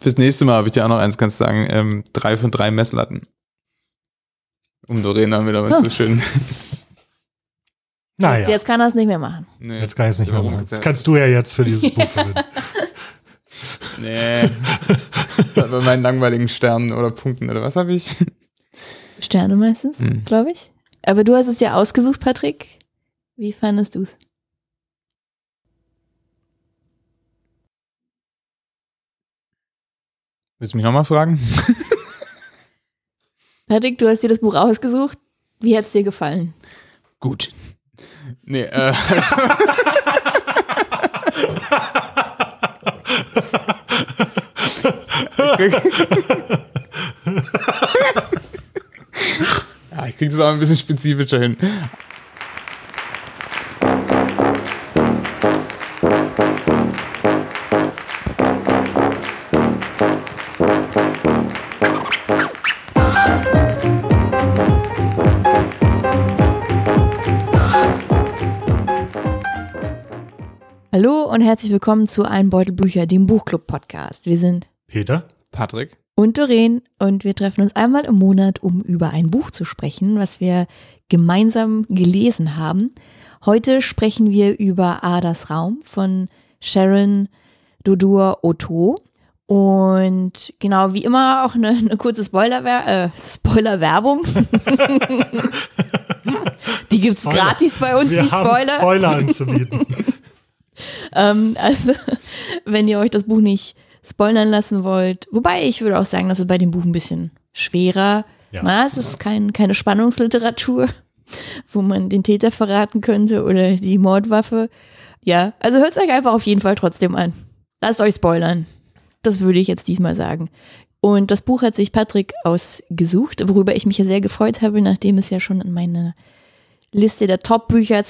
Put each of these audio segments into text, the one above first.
Fürs nächste Mal habe ich dir auch noch eins, kannst du sagen, ähm, drei von drei Messlatten. Um wir damit Hm. so schön. Naja, Jetzt kann er es nicht mehr machen. Nee, jetzt kann ich es nicht mehr machen. kannst du- Kannst du ja jetzt für dieses Buch verwenden. Nee. Bei meinen langweiligen Sternen oder Punkten oder was habe ich? Sterne meistens, Hm. glaube ich. Aber du hast es ja ausgesucht, Patrick. Wie fandest du es? Willst du mich nochmal fragen? Patrick, du hast dir das Buch ausgesucht. Wie hat es dir gefallen? Gut. Nee, äh, ja, ich krieg das auch ein bisschen spezifischer hin. Hallo und herzlich willkommen zu Ein Beutel Bücher, dem Buchclub-Podcast. Wir sind Peter? Patrick? und Doreen und wir treffen uns einmal im Monat, um über ein Buch zu sprechen, was wir gemeinsam gelesen haben. Heute sprechen wir über Adas Raum von Sharon Dodur Otto. Und genau wie immer auch eine, eine kurze Spoiler äh, Spoiler-Werbung. die gibt's Spoiler. gratis bei uns, Wir die haben Spoiler. Spoiler anzubieten. Ähm, also, wenn ihr euch das Buch nicht spoilern lassen wollt, wobei ich würde auch sagen, das ist bei dem Buch ein bisschen schwerer. Ja. Na, es ist kein, keine Spannungsliteratur, wo man den Täter verraten könnte oder die Mordwaffe. Ja, also hört es euch einfach auf jeden Fall trotzdem an. Lasst euch spoilern. Das würde ich jetzt diesmal sagen. Und das Buch hat sich Patrick ausgesucht, worüber ich mich ja sehr gefreut habe, nachdem es ja schon in meiner Liste der Top-Bücher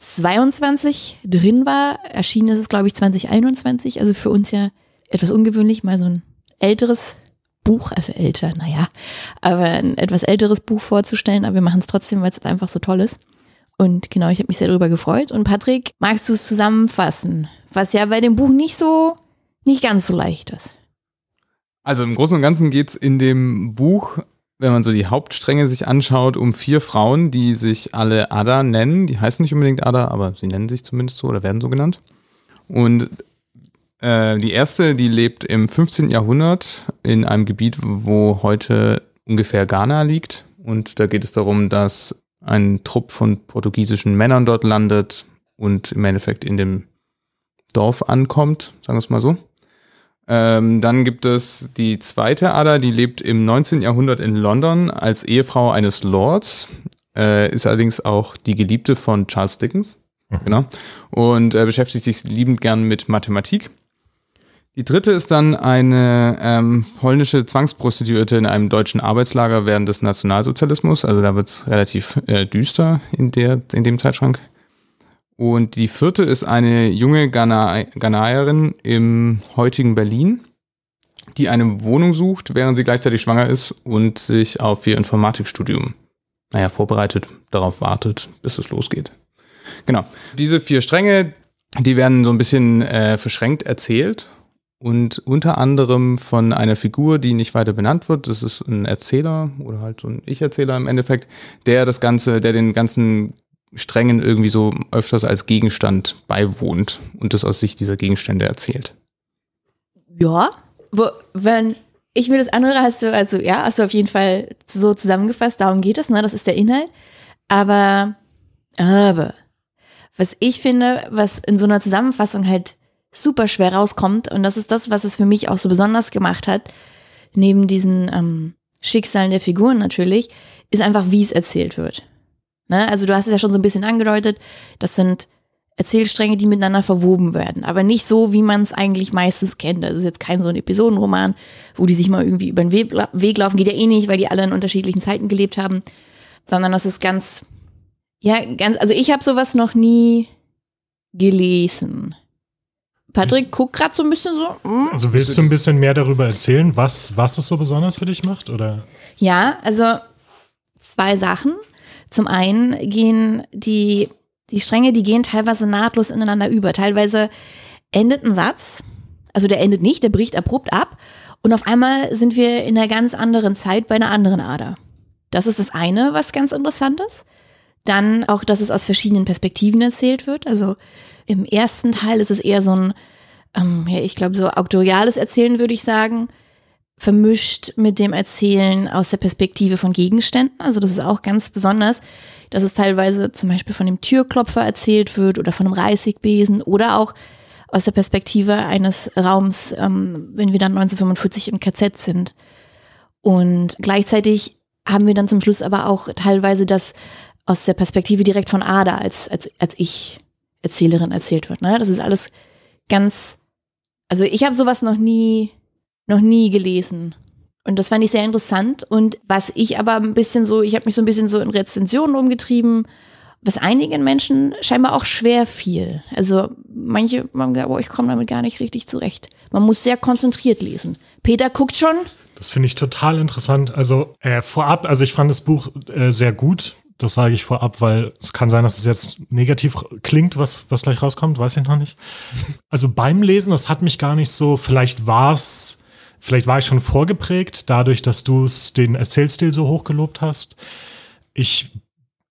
2022 drin war. Erschienen ist es, glaube ich, 2021. Also für uns ja etwas ungewöhnlich, mal so ein älteres Buch, also älter, naja, aber ein etwas älteres Buch vorzustellen. Aber wir machen es trotzdem, weil es einfach so toll ist. Und genau, ich habe mich sehr darüber gefreut. Und Patrick, magst du es zusammenfassen? Was ja bei dem Buch nicht so, nicht ganz so leicht ist. Also im Großen und Ganzen geht's in dem Buch, wenn man so die Hauptstränge sich anschaut, um vier Frauen, die sich alle Ada nennen. Die heißen nicht unbedingt Ada, aber sie nennen sich zumindest so oder werden so genannt. Und äh, die erste, die lebt im 15. Jahrhundert in einem Gebiet, wo heute ungefähr Ghana liegt. Und da geht es darum, dass ein Trupp von portugiesischen Männern dort landet und im Endeffekt in dem Dorf ankommt, sagen wir es mal so. Ähm, dann gibt es die zweite Ada, die lebt im 19. Jahrhundert in London als Ehefrau eines Lords, äh, ist allerdings auch die Geliebte von Charles Dickens. Genau. Und äh, beschäftigt sich liebend gern mit Mathematik. Die dritte ist dann eine ähm, polnische Zwangsprostituierte in einem deutschen Arbeitslager während des Nationalsozialismus. Also da wird es relativ äh, düster in, der, in dem Zeitschrank. Und die vierte ist eine junge Ghana Ghanaerin im heutigen Berlin, die eine Wohnung sucht, während sie gleichzeitig schwanger ist und sich auf ihr Informatikstudium, naja, vorbereitet, darauf wartet, bis es losgeht. Genau. Diese vier Stränge, die werden so ein bisschen äh, verschränkt erzählt und unter anderem von einer Figur, die nicht weiter benannt wird. Das ist ein Erzähler oder halt so ein Ich-Erzähler im Endeffekt, der das Ganze, der den ganzen Strängen irgendwie so öfters als Gegenstand beiwohnt und das aus Sicht dieser Gegenstände erzählt. Ja, wo, wenn ich mir das anhöre, hast du, also ja, hast du auf jeden Fall so zusammengefasst, darum geht es, ne? Das ist der Inhalt. Aber, aber, was ich finde, was in so einer Zusammenfassung halt super schwer rauskommt, und das ist das, was es für mich auch so besonders gemacht hat, neben diesen ähm, Schicksalen der Figuren natürlich, ist einfach, wie es erzählt wird. Ne? Also du hast es ja schon so ein bisschen angedeutet, das sind Erzählstränge, die miteinander verwoben werden, aber nicht so, wie man es eigentlich meistens kennt. Das ist jetzt kein so ein Episodenroman, wo die sich mal irgendwie über den Weg, laufen, geht ja eh nicht, weil die alle in unterschiedlichen Zeiten gelebt haben, sondern das ist ganz, ja, ganz, also ich habe sowas noch nie gelesen. Patrick guckt gerade so ein bisschen so. mm. Also willst du ein bisschen mehr darüber erzählen, was, was es so besonders für dich macht? Oder? Ja, also zwei Sachen. Zum einen gehen die, die Stränge, die gehen teilweise nahtlos ineinander über. Teilweise endet ein Satz Also der endet nicht, der bricht abrupt ab. Und auf einmal sind wir in einer ganz anderen Zeit bei einer anderen Ader. Das ist das eine, was ganz interessant ist. Dann auch, dass es aus verschiedenen Perspektiven erzählt wird. Also im ersten Teil ist es eher so ein, ähm, ja, ich glaube, so auktoriales Erzählen, würde ich sagen, vermischt mit dem Erzählen aus der Perspektive von Gegenständen. Also das ist auch ganz besonders, dass es teilweise zum Beispiel von dem Türklopfer erzählt wird oder von einem Reisigbesen oder auch aus der Perspektive eines Raums, ähm, wenn wir dann 1945 im KZ sind. Und gleichzeitig haben wir dann zum Schluss aber auch teilweise das aus der Perspektive direkt von Ada als, als, als ich Erzählerin erzählt wird. Ne? Das ist alles ganz, also ich habe sowas noch nie, noch nie gelesen. Und das fand ich sehr interessant. Und was ich aber ein bisschen so, ich habe mich so ein bisschen so in Rezensionen umgetrieben, was einigen Menschen scheinbar auch schwer fiel. Also manche haben gesagt, oh, ich komme damit gar nicht richtig zurecht. Man muss sehr konzentriert lesen. Peter guckt schon. Das finde ich total interessant. Also äh, vorab, also ich fand das Buch äh, sehr gut. Das sage ich vorab, weil es kann sein, dass es jetzt negativ klingt, was, was gleich rauskommt, weiß ich noch nicht. Also beim Lesen, das hat mich gar nicht so, vielleicht war es, vielleicht war ich schon vorgeprägt, dadurch, dass du den Erzählstil so hoch gelobt hast. Ich,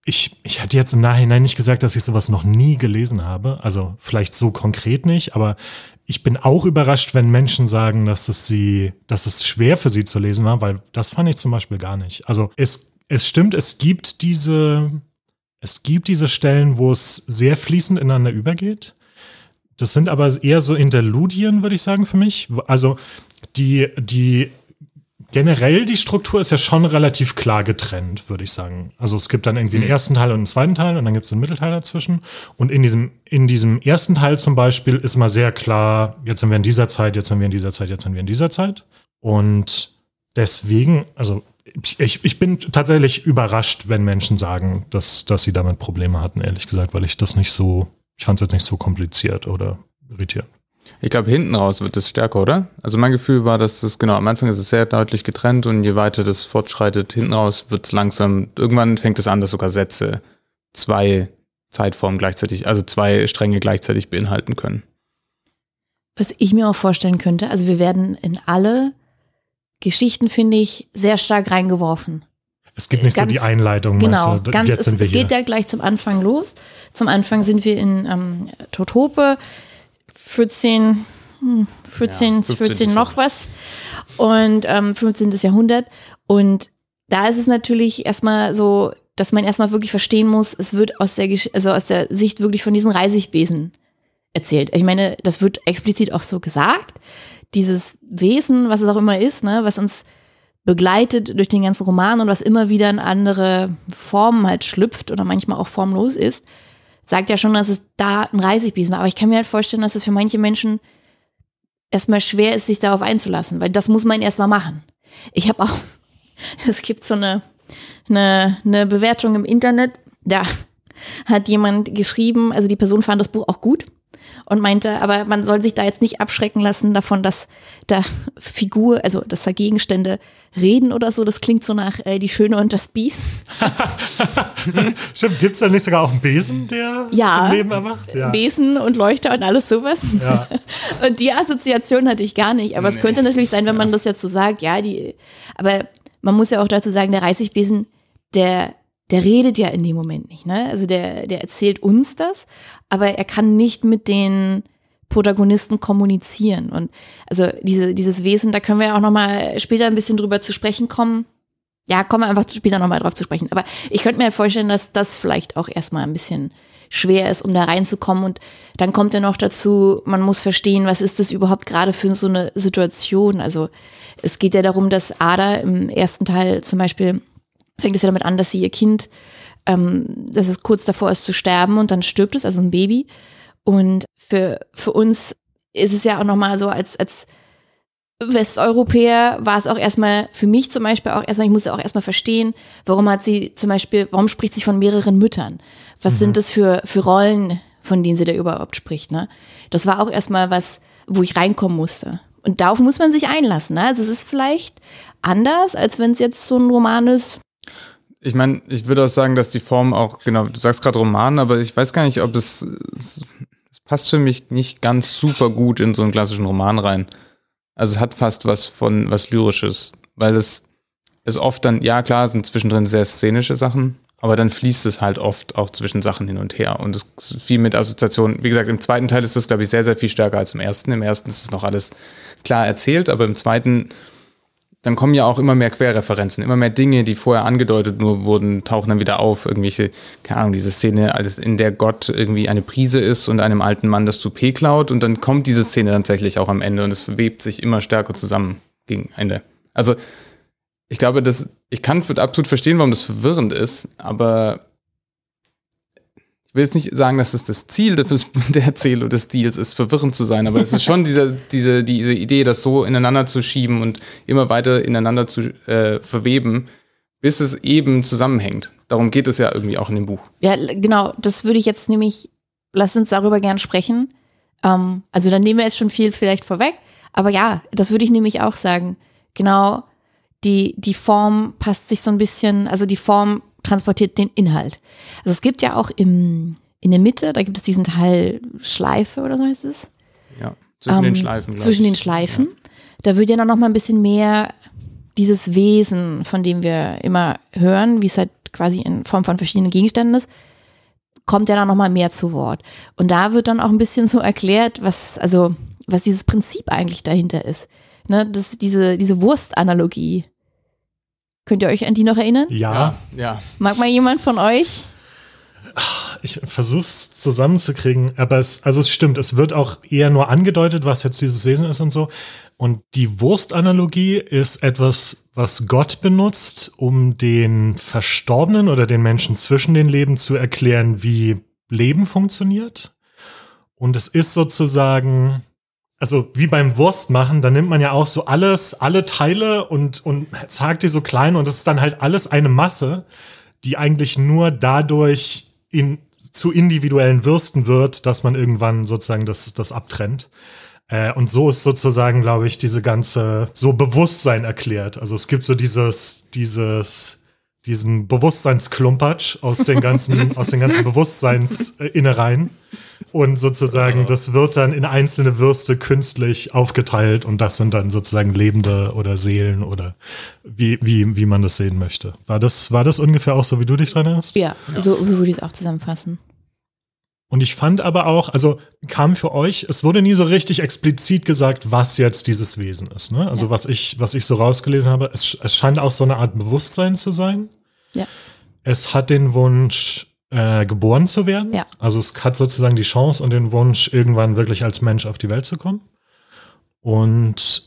ich, ich hätte jetzt im Nachhinein nicht gesagt, dass ich sowas noch nie gelesen habe. Also vielleicht so konkret nicht, aber ich bin auch überrascht, wenn Menschen sagen, dass es sie, dass es schwer für sie zu lesen war, weil das fand ich zum Beispiel gar nicht. Also es es stimmt, es gibt diese, es gibt diese Stellen, wo es sehr fließend ineinander übergeht. Das sind aber eher so Interludien, würde ich sagen, für mich. Also die, die generell die Struktur ist ja schon relativ klar getrennt, würde ich sagen. Also es gibt dann irgendwie einen mhm. ersten Teil und einen zweiten Teil und dann gibt es einen Mittelteil dazwischen. Und in diesem, in diesem ersten Teil zum Beispiel ist mal sehr klar, jetzt sind wir in dieser Zeit, jetzt sind wir in dieser Zeit, jetzt sind wir in dieser Zeit. Und deswegen, also ich, ich bin tatsächlich überrascht, wenn Menschen sagen, dass, dass sie damit Probleme hatten, ehrlich gesagt, weil ich das nicht so, ich fand es jetzt nicht so kompliziert oder irritierend. Ich glaube, hinten raus wird es stärker, oder? Also mein Gefühl war, dass es genau am Anfang ist es sehr deutlich getrennt und je weiter das fortschreitet, hinten raus wird es langsam, irgendwann fängt es an, dass sogar Sätze zwei Zeitformen gleichzeitig, also zwei Stränge gleichzeitig beinhalten können. Was ich mir auch vorstellen könnte, also wir werden in alle Geschichten, finde ich, sehr stark reingeworfen. Es gibt nicht ganz, so die Einleitung. Genau, du, ganz, jetzt sind wir es, hier. geht ja gleich zum Anfang los. Zum Anfang sind wir in ähm, Totope, 14, 14, ja, 14 noch was und ähm, 15. Jahrhundert. Und da ist es natürlich erstmal so, dass man erstmal wirklich verstehen muss, es wird aus der, also aus der Sicht wirklich von diesem Reisigbesen erzählt. Ich meine, das wird explizit auch so gesagt dieses Wesen, was es auch immer ist, ne, was uns begleitet durch den ganzen Roman und was immer wieder in andere Formen halt schlüpft oder manchmal auch formlos ist, sagt ja schon, dass es da ein Reisigbesen war. Aber ich kann mir halt vorstellen, dass es für manche Menschen erstmal schwer ist, sich darauf einzulassen, weil das muss man erstmal machen. Ich habe auch, es gibt so eine, eine, eine Bewertung im Internet, da hat jemand geschrieben, also die Person fand das Buch auch gut und meinte, aber man soll sich da jetzt nicht abschrecken lassen davon, dass da Figur, also dass da Gegenstände reden oder so. Das klingt so nach äh, Die Schöne und das Biest. Stimmt, gibt es da nicht sogar auch einen Besen, der ja, das Leben erwacht? Ja, Besen und Leuchter und alles sowas. Ja. und die Assoziation hatte ich gar nicht. Aber nee. es könnte natürlich sein, wenn man das jetzt so sagt, ja, die, aber man muss ja auch dazu sagen, der Reißigbesen, der der redet ja in dem Moment nicht, ne? Also der, der erzählt uns das, aber er kann nicht mit den Protagonisten kommunizieren. Und also diese, dieses Wesen, da können wir ja auch nochmal später ein bisschen drüber zu sprechen kommen. Ja, kommen wir einfach später nochmal drauf zu sprechen. Aber ich könnte mir halt vorstellen, dass das vielleicht auch erstmal ein bisschen schwer ist, um da reinzukommen. Und dann kommt ja noch dazu, man muss verstehen, was ist das überhaupt gerade für so eine Situation. Also es geht ja darum, dass Ada im ersten Teil zum Beispiel fängt es ja damit an, dass sie ihr Kind, ähm, dass es kurz davor ist zu sterben und dann stirbt es, also ein Baby. Und für, für uns ist es ja auch nochmal so, als, als Westeuropäer war es auch erstmal, für mich zum Beispiel auch erstmal, ich musste auch erstmal verstehen, warum hat sie zum Beispiel, warum spricht sie von mehreren Müttern? Was mhm. sind das für, für Rollen, von denen sie da überhaupt spricht? Ne? Das war auch erstmal was, wo ich reinkommen musste. Und darauf muss man sich einlassen. Ne? Also es ist vielleicht anders, als wenn es jetzt so ein Roman ist, ich meine, ich würde auch sagen, dass die Form auch, genau, du sagst gerade Roman, aber ich weiß gar nicht, ob es, es passt für mich nicht ganz super gut in so einen klassischen Roman rein. Also es hat fast was von was Lyrisches, weil es ist oft dann, ja klar, sind zwischendrin sehr szenische Sachen, aber dann fließt es halt oft auch zwischen Sachen hin und her. Und es ist viel mit Assoziationen. Wie gesagt, im zweiten Teil ist das, glaube ich, sehr, sehr viel stärker als im ersten. Im ersten ist es noch alles klar erzählt, aber im zweiten, dann kommen ja auch immer mehr Querreferenzen, immer mehr Dinge, die vorher angedeutet nur wurden, tauchen dann wieder auf. Irgendwelche, keine Ahnung, diese Szene, in der Gott irgendwie eine Prise ist und einem alten Mann das Toupet klaut. Und dann kommt diese Szene tatsächlich auch am Ende und es verwebt sich immer stärker zusammen gegen Ende. Also, ich glaube, das, ich kann absolut verstehen, warum das verwirrend ist, aber ich will jetzt nicht sagen, dass es das Ziel der Erzählung des Stils ist, verwirrend zu sein, aber es ist schon diese, diese, diese Idee, das so ineinander zu schieben und immer weiter ineinander zu äh, verweben, bis es eben zusammenhängt. Darum geht es ja irgendwie auch in dem Buch. Ja, genau, das würde ich jetzt nämlich, lass uns darüber gern sprechen. Ähm, also dann nehmen wir jetzt schon viel vielleicht vorweg, aber ja, das würde ich nämlich auch sagen. Genau, die, die Form passt sich so ein bisschen, also die Form transportiert den Inhalt. Also es gibt ja auch im, in der Mitte, da gibt es diesen Teil Schleife oder so heißt es. Ja, zwischen ähm, den Schleifen. Zwischen ich. den Schleifen. Ja. Da wird ja noch mal ein bisschen mehr dieses Wesen, von dem wir immer hören, wie es halt quasi in Form von verschiedenen Gegenständen ist, kommt ja dann noch mal mehr zu Wort. Und da wird dann auch ein bisschen so erklärt, was, also, was dieses Prinzip eigentlich dahinter ist. Ne, das, diese, diese Wurstanalogie. Könnt ihr euch an die noch erinnern? Ja. ja. Mag mal jemand von euch? Ich versuche es zusammenzukriegen, aber es, also es stimmt, es wird auch eher nur angedeutet, was jetzt dieses Wesen ist und so. Und die Wurstanalogie ist etwas, was Gott benutzt, um den Verstorbenen oder den Menschen zwischen den Leben zu erklären, wie Leben funktioniert. Und es ist sozusagen also wie beim Wurstmachen, da nimmt man ja auch so alles, alle Teile und, und zagt die so klein und das ist dann halt alles eine Masse, die eigentlich nur dadurch in, zu individuellen Würsten wird, dass man irgendwann sozusagen das, das abtrennt. Äh, und so ist sozusagen, glaube ich, diese ganze, so Bewusstsein erklärt. Also es gibt so dieses, dieses, diesen Bewusstseinsklumpatsch aus den ganzen, aus den ganzen Bewusstseinsinnereien. Und sozusagen, das wird dann in einzelne Würste künstlich aufgeteilt und das sind dann sozusagen Lebende oder Seelen oder wie, wie, wie man das sehen möchte. War das, war das ungefähr auch so, wie du dich dran erinnerst? Ja, ja. So, so würde ich es auch zusammenfassen. Und ich fand aber auch, also kam für euch, es wurde nie so richtig explizit gesagt, was jetzt dieses Wesen ist. Ne? Also ja. was ich, was ich so rausgelesen habe, es, es scheint auch so eine Art Bewusstsein zu sein. Ja. Es hat den Wunsch, äh, geboren zu werden. Ja. Also es hat sozusagen die Chance und den Wunsch, irgendwann wirklich als Mensch auf die Welt zu kommen. Und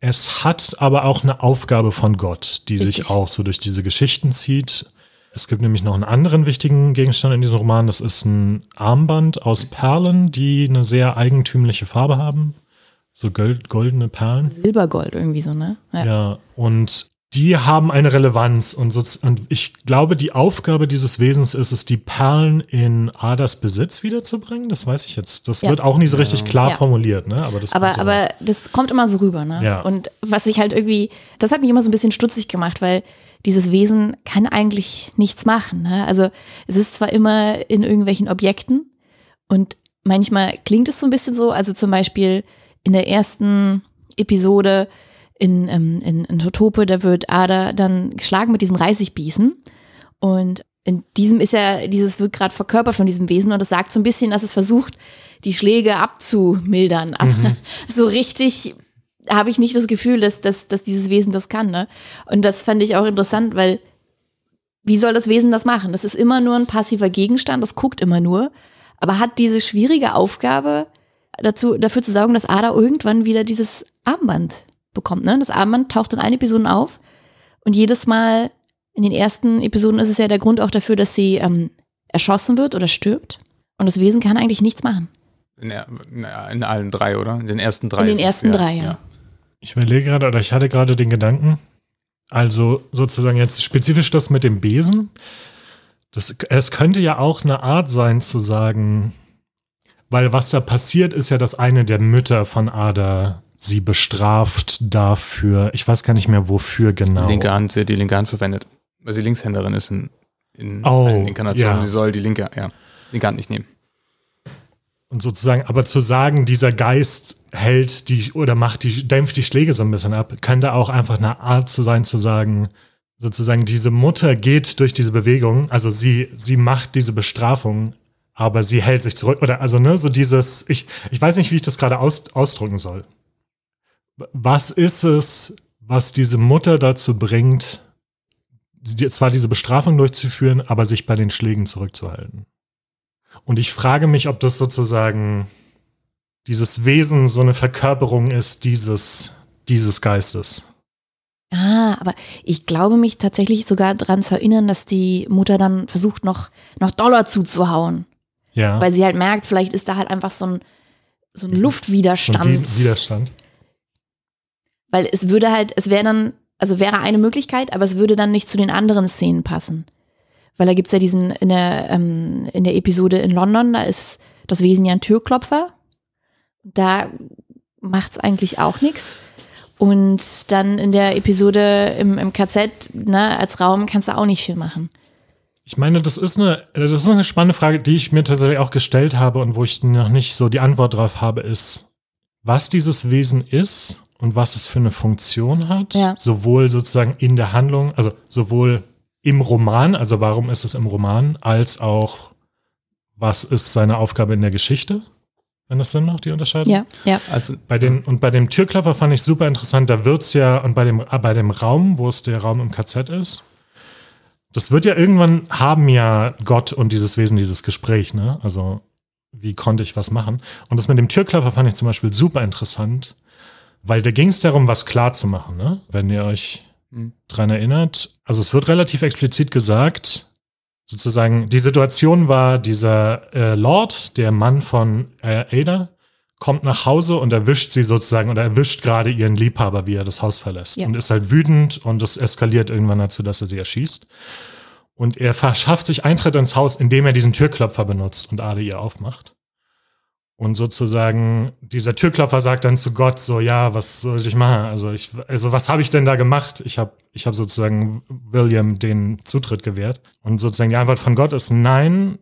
es hat aber auch eine Aufgabe von Gott, die Richtig. sich auch so durch diese Geschichten zieht. Es gibt nämlich noch einen anderen wichtigen Gegenstand in diesem Roman. Das ist ein Armband aus Perlen, die eine sehr eigentümliche Farbe haben. So gold, goldene Perlen. Silbergold irgendwie so, ne? Ja. ja. Und die haben eine Relevanz und, so, und ich glaube, die Aufgabe dieses Wesens ist es, die Perlen in Adas Besitz wiederzubringen. Das weiß ich jetzt. Das ja. wird auch nie so richtig klar ja. formuliert, ne? Aber das, aber, so aber das kommt immer so rüber, ne? Ja. Und was ich halt irgendwie, das hat mich immer so ein bisschen stutzig gemacht, weil dieses Wesen kann eigentlich nichts machen. Ne? Also es ist zwar immer in irgendwelchen Objekten und manchmal klingt es so ein bisschen so, also zum Beispiel in der ersten Episode in, ähm, in, in Totope, da wird Ada dann geschlagen mit diesem Reisigbießen. Und in diesem ist ja, dieses wird gerade verkörpert von diesem Wesen und das sagt so ein bisschen, dass es versucht, die Schläge abzumildern. Aber mhm. so richtig habe ich nicht das Gefühl, dass, dass, dass dieses Wesen das kann. Ne? Und das fand ich auch interessant, weil wie soll das Wesen das machen? Das ist immer nur ein passiver Gegenstand, das guckt immer nur, aber hat diese schwierige Aufgabe, dazu, dafür zu sorgen, dass Ada irgendwann wieder dieses Armband bekommt. Ne? Das Armband taucht in allen Episoden auf und jedes Mal in den ersten Episoden ist es ja der Grund auch dafür, dass sie ähm, erschossen wird oder stirbt. Und das Wesen kann eigentlich nichts machen. In, in allen drei, oder? In den ersten drei. In den ersten es, drei, ja. ja. Ich überlege gerade, oder ich hatte gerade den Gedanken, also sozusagen jetzt spezifisch das mit dem Besen. Das, es könnte ja auch eine Art sein zu sagen, weil was da passiert, ist ja, dass eine der Mütter von Ada sie bestraft dafür, ich weiß gar nicht mehr wofür genau. Die linke Hand, sie hat die linke Hand verwendet, weil sie Linkshänderin ist in, in oh, Inkarnation. Ja. Sie soll die linke, ja, linke Hand nicht nehmen. Und sozusagen, aber zu sagen, dieser Geist hält die oder macht die, dämpft die Schläge so ein bisschen ab, könnte auch einfach eine Art zu sein, zu sagen, sozusagen, diese Mutter geht durch diese Bewegung, also sie, sie macht diese Bestrafung, aber sie hält sich zurück. Oder also, ne, so dieses, ich, ich weiß nicht, wie ich das gerade aus, ausdrücken soll. Was ist es, was diese Mutter dazu bringt, zwar diese Bestrafung durchzuführen, aber sich bei den Schlägen zurückzuhalten? Und ich frage mich, ob das sozusagen dieses Wesen so eine Verkörperung ist dieses, dieses Geistes. Ah, aber ich glaube mich tatsächlich sogar daran zu erinnern, dass die Mutter dann versucht, noch, noch Dollar zuzuhauen. Ja. Weil sie halt merkt, vielleicht ist da halt einfach so ein, so ein Luftwiderstand. So ein Widerstand. Weil es würde halt, es wäre dann, also wäre eine Möglichkeit, aber es würde dann nicht zu den anderen Szenen passen. Weil da gibt es ja diesen, in der, ähm, in der Episode in London, da ist das Wesen ja ein Türklopfer. Da macht es eigentlich auch nichts. Und dann in der Episode im, im KZ, ne, als Raum kannst du auch nicht viel machen. Ich meine, das ist eine, das ist eine spannende Frage, die ich mir tatsächlich auch gestellt habe und wo ich noch nicht so die Antwort drauf habe, ist, was dieses Wesen ist und was es für eine Funktion hat, Ja. sowohl sozusagen in der Handlung, also sowohl im Roman, also warum ist es im Roman, als auch was ist seine Aufgabe in der Geschichte, wenn das Sinn macht, die Unterscheidung. Ja, ja. Also, Bei den, und bei dem Türklopfer fand ich super interessant, da wird's ja, und bei dem, bei dem Raum, wo es der Raum im KZ ist, das wird ja irgendwann haben ja Gott und dieses Wesen dieses Gespräch, ne? Also, wie konnte ich was machen? Und das mit dem Türklopfer fand ich zum Beispiel super interessant, weil da ging es darum, was klar zu machen, ne? Wenn ihr euch Mhm. dran erinnert. Also es wird relativ explizit gesagt, sozusagen, die Situation war, dieser äh, Lord, der Mann von äh, Ada, kommt nach Hause und erwischt sie sozusagen oder erwischt gerade ihren Liebhaber, wie er das Haus verlässt. Ja. Und ist halt wütend und es eskaliert irgendwann dazu, dass er sie erschießt. Und er verschafft sich Eintritt ins Haus, indem er diesen Türklopfer benutzt und Ada ihr aufmacht. Und sozusagen, dieser Türklopfer sagt dann zu Gott so, ja, was soll ich machen? Also ich, also was habe ich denn da gemacht? Ich habe ich hab sozusagen William den Zutritt gewährt. Und sozusagen die Antwort von Gott ist nein,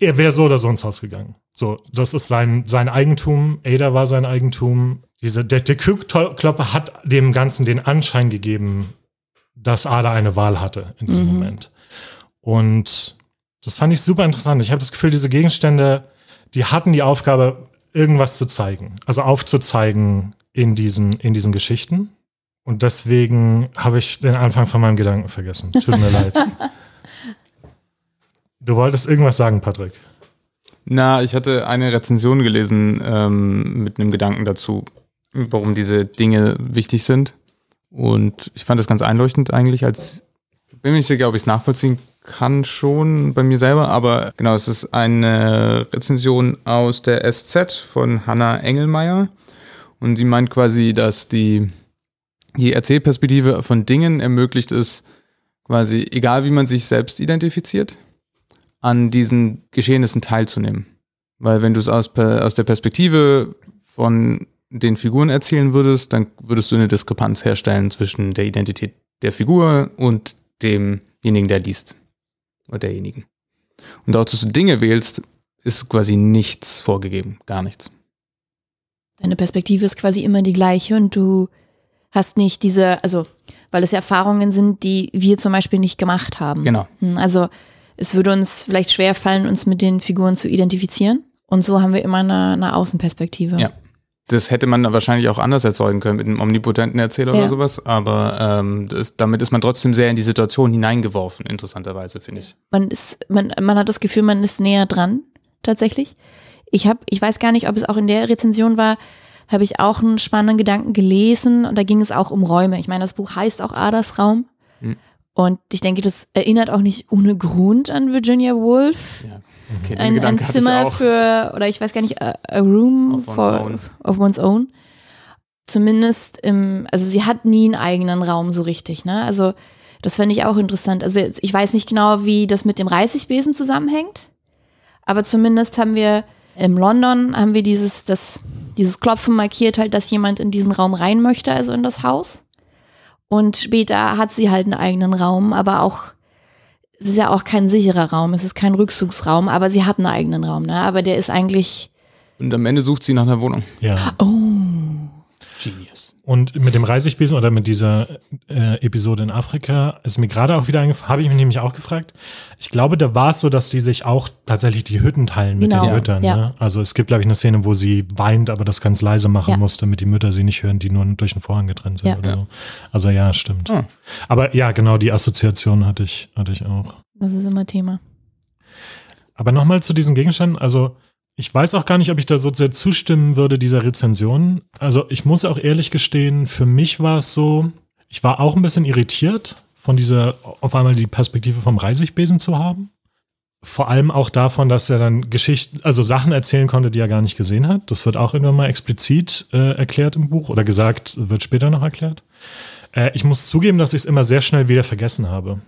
er wäre so oder so ins Haus gegangen. So, das ist sein, sein Eigentum. Ada war sein Eigentum. Diese, der, der Türklopfer hat dem Ganzen den Anschein gegeben, dass Ada eine Wahl hatte in diesem Mhm. Moment. Und das fand ich super interessant. Ich habe das Gefühl, diese Gegenstände, die hatten die Aufgabe, irgendwas zu zeigen. Also aufzuzeigen in diesen, in diesen Geschichten. Und deswegen habe ich den Anfang von meinem Gedanken vergessen. Tut mir leid. Du wolltest irgendwas sagen, Patrick. na, ich hatte eine Rezension gelesen ähm, mit einem Gedanken dazu, warum diese Dinge wichtig sind. Und ich fand das ganz einleuchtend eigentlich, als bin mir nicht sicher, ob ich es nachvollziehen kann schon bei mir selber, aber genau, es ist eine Rezension aus der SZ von Hanna Engelmeier und sie meint quasi, dass die, die Erzählperspektive von Dingen ermöglicht es, quasi, egal wie man sich selbst identifiziert, an diesen Geschehnissen teilzunehmen. Weil wenn du es aus, aus der Perspektive von den Figuren erzählen würdest, dann würdest du eine Diskrepanz herstellen zwischen der Identität der Figur und demjenigen, der liest. Oder derjenigen. Und auch, dass du Dinge wählst, ist quasi nichts vorgegeben. Gar nichts. Deine Perspektive ist quasi immer die gleiche und du hast nicht diese, also, weil es Erfahrungen sind, die wir zum Beispiel nicht gemacht haben. Genau. Hm, Also, es würde uns vielleicht schwer fallen, uns mit den Figuren zu identifizieren. Und so haben wir immer eine, eine Außenperspektive. Ja. Das hätte man wahrscheinlich auch anders erzeugen können mit einem omnipotenten Erzähler Ja. oder sowas, aber ähm, das, damit ist man trotzdem sehr in die Situation hineingeworfen, interessanterweise, finde ich. Man ist, man, man hat das Gefühl, man ist näher dran, tatsächlich. Ich habe, ich weiß gar nicht, ob es auch in der Rezension war, habe ich auch einen spannenden Gedanken gelesen und da ging es auch um Räume. Ich meine, das Buch heißt auch Aders Raum. Hm. Und ich denke, das erinnert auch nicht ohne Grund an Virginia Woolf. Ja. Okay, Ein, ein Zimmer für, oder ich weiß gar nicht, a, a room Of one's for, own. of one's own. Zumindest im, also sie hat nie einen eigenen Raum so richtig, ne? Also das fände ich auch interessant. Also ich weiß nicht genau, wie das mit dem Reisigbesen zusammenhängt, aber zumindest haben wir im London haben wir dieses, das, dieses Klopfen markiert halt, dass jemand in diesen Raum rein möchte, also in das Haus. Und später hat sie halt einen eigenen Raum, aber auch, es ist ja auch kein sicherer Raum, es ist kein Rückzugsraum, aber sie hat einen eigenen Raum, ne? Aber der ist eigentlich Und am Ende sucht sie nach einer Wohnung. Ja. Oh. Genius. Und mit dem Reisigbesen oder mit dieser äh, Episode in Afrika ist mir gerade auch wieder eingefallen, habe ich mich nämlich auch gefragt. Ich glaube, da war es so, dass die sich auch tatsächlich die Hütten teilen mit Genau, den Müttern. ja. Ne? Also es gibt, glaube ich, eine Szene, wo sie weint, aber das ganz leise machen Ja. muss, damit die Mütter sie nicht hören, die nur durch den Vorhang getrennt sind Ja. oder so. Also ja, stimmt. Ah. Aber ja, genau, die Assoziation hatte ich, hatte ich auch. Das ist immer Thema. Aber nochmal zu diesen Gegenständen, also ich weiß auch gar nicht, ob ich da so sehr zustimmen würde, dieser Rezension. Also ich muss auch ehrlich gestehen, für mich war es so, ich war auch ein bisschen irritiert von dieser, auf einmal die Perspektive vom Reisigbesen zu haben. Vor allem auch davon, dass er dann Geschichten, also Sachen erzählen konnte, die er gar nicht gesehen hat. Das wird auch irgendwann mal explizit äh, erklärt im Buch oder gesagt, wird später noch erklärt. Äh, ich muss zugeben, dass ich es immer sehr schnell wieder vergessen habe.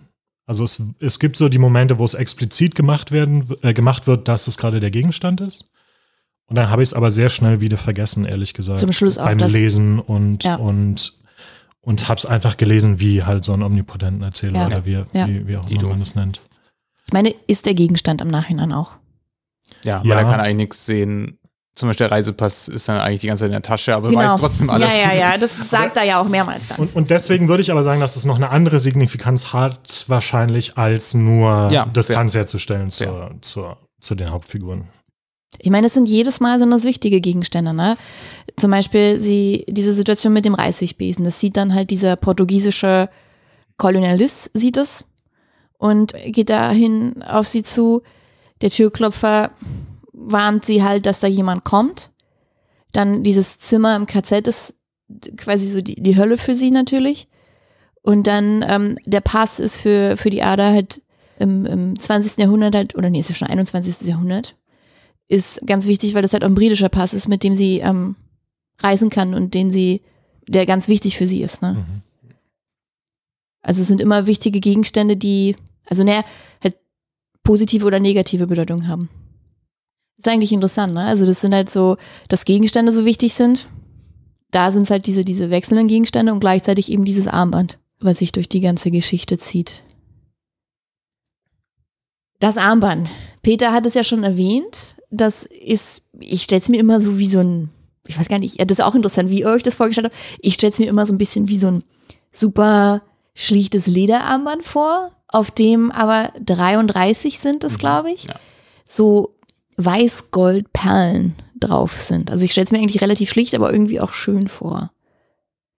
Also es, es gibt so die Momente, wo es explizit gemacht werden, äh, gemacht wird, dass es gerade der Gegenstand ist. Und dann habe ich es aber sehr schnell wieder vergessen, ehrlich gesagt. Zum Schluss auch Beim das- Lesen und, Ja. und, und habe es einfach gelesen, wie halt so ein omnipotenten Erzähler Ja. oder wie, Ja. wie, wie auch immer man das nennt. Ich meine, ist der Gegenstand im Nachhinein auch. Ja, Ja. weil er kann eigentlich nichts sehen. Zum Beispiel der Reisepass ist dann eigentlich die ganze Zeit in der Tasche, aber Genau. weiß trotzdem alles. Ja, ja, ja, das sagt er ja auch mehrmals dann. Und, und deswegen würde ich aber sagen, dass es noch eine andere Signifikanz hat, wahrscheinlich, als nur Ja, Distanz herzustellen zur, Ja. zur, zu den Hauptfiguren. Ich meine, es sind jedes Mal sind das wichtige Gegenstände, ne? Zum Beispiel sie, diese Situation mit dem Reisigbesen. Das sieht dann halt dieser portugiesische Kolonialist, sieht es und geht dahin auf sie zu. Der Türklopfer warnt sie halt, dass da jemand kommt. Dann dieses Zimmer im KZ ist quasi so die, die Hölle für sie natürlich. Und dann ähm, der Pass ist für, für die Ader halt im, im 20. Jahrhundert halt, oder nee, ist ja schon 21. Jahrhundert ist ganz wichtig, weil das halt auch ein britischer Pass ist, mit dem sie ähm, reisen kann und den sie, der ganz wichtig für sie ist. Ne? Mhm. Also es sind immer wichtige Gegenstände, die, also naja, halt positive oder negative Bedeutung haben. Ist eigentlich interessant, ne? Also das sind halt so, dass Gegenstände so wichtig sind. Da sind es halt diese, diese wechselnden Gegenstände und gleichzeitig eben dieses Armband, was sich durch die ganze Geschichte zieht. Das Armband. Peter hat es ja schon erwähnt. Das ist, ich stelle es mir immer so wie so ein, ich weiß gar nicht, das ist auch interessant, wie ihr euch das vorgestellt habt. Ich stelle es mir immer so ein bisschen wie so ein super schlichtes Lederarmband vor, auf dem aber 33 sind es, glaube ich. ja. So weiß-gold-Perlen drauf sind. Also ich stelle es mir eigentlich relativ schlicht, aber irgendwie auch schön vor.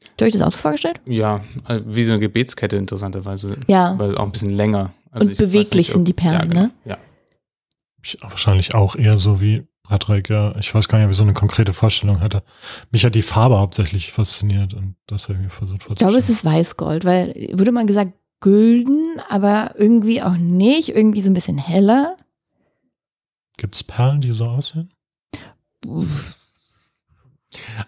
Habt ihr euch das auch so vorgestellt? Ja, also wie so eine Gebetskette interessanterweise. Ja. Weil auch ein bisschen länger. Also Und beweglich nicht, sind die Perlen, ja, genau. ne? Ja. Ich wahrscheinlich auch eher so wie Patrick, ja. Ich weiß gar nicht, ob ich so eine konkrete Vorstellung hatte. Mich hat die Farbe hauptsächlich fasziniert und das habe ich mir versucht Ich glaube, es ist Weißgold, weil würde man gesagt gülden, aber irgendwie auch nicht, irgendwie so ein bisschen heller. Gibt es Perlen, die so aussehen?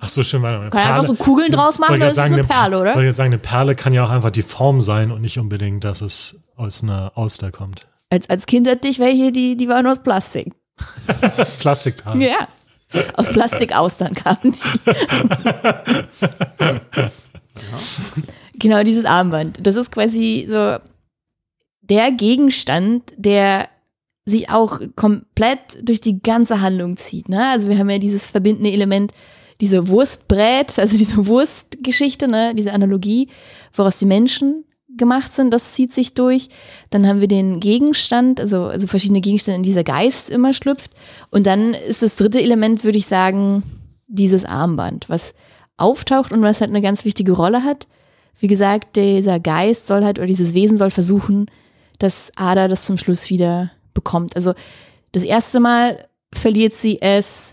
Ach so, schön. Kann einfach so Kugeln draus machen, wollte das ist gerade eine sagen, Perle, Wollte oder? jetzt sagen, eine Perle kann ja auch einfach die Form sein und nicht unbedingt, dass es aus einer Auster kommt. Als, als Kind hatte ich welche, die, die waren aus Plastik. Plastikperlen. Ja. Aus Plastikaustern kamen die. genau, dieses Armband. Das ist quasi so der Gegenstand, der sich auch komplett durch die ganze Handlung zieht. Ne? Also wir haben ja dieses verbindende Element, diese Wurstbrät, also diese Wurstgeschichte, ne? diese Analogie, woraus die Menschen gemacht sind, das zieht sich durch. Dann haben wir den Gegenstand, also, also verschiedene Gegenstände, in dieser Geist immer schlüpft. Und dann ist das dritte Element, würde ich sagen, dieses Armband, was auftaucht und was halt eine ganz wichtige Rolle hat. Wie gesagt, dieser Geist soll halt, oder dieses Wesen soll versuchen, dass Ada das zum Schluss wieder bekommt. Also das erste Mal verliert sie es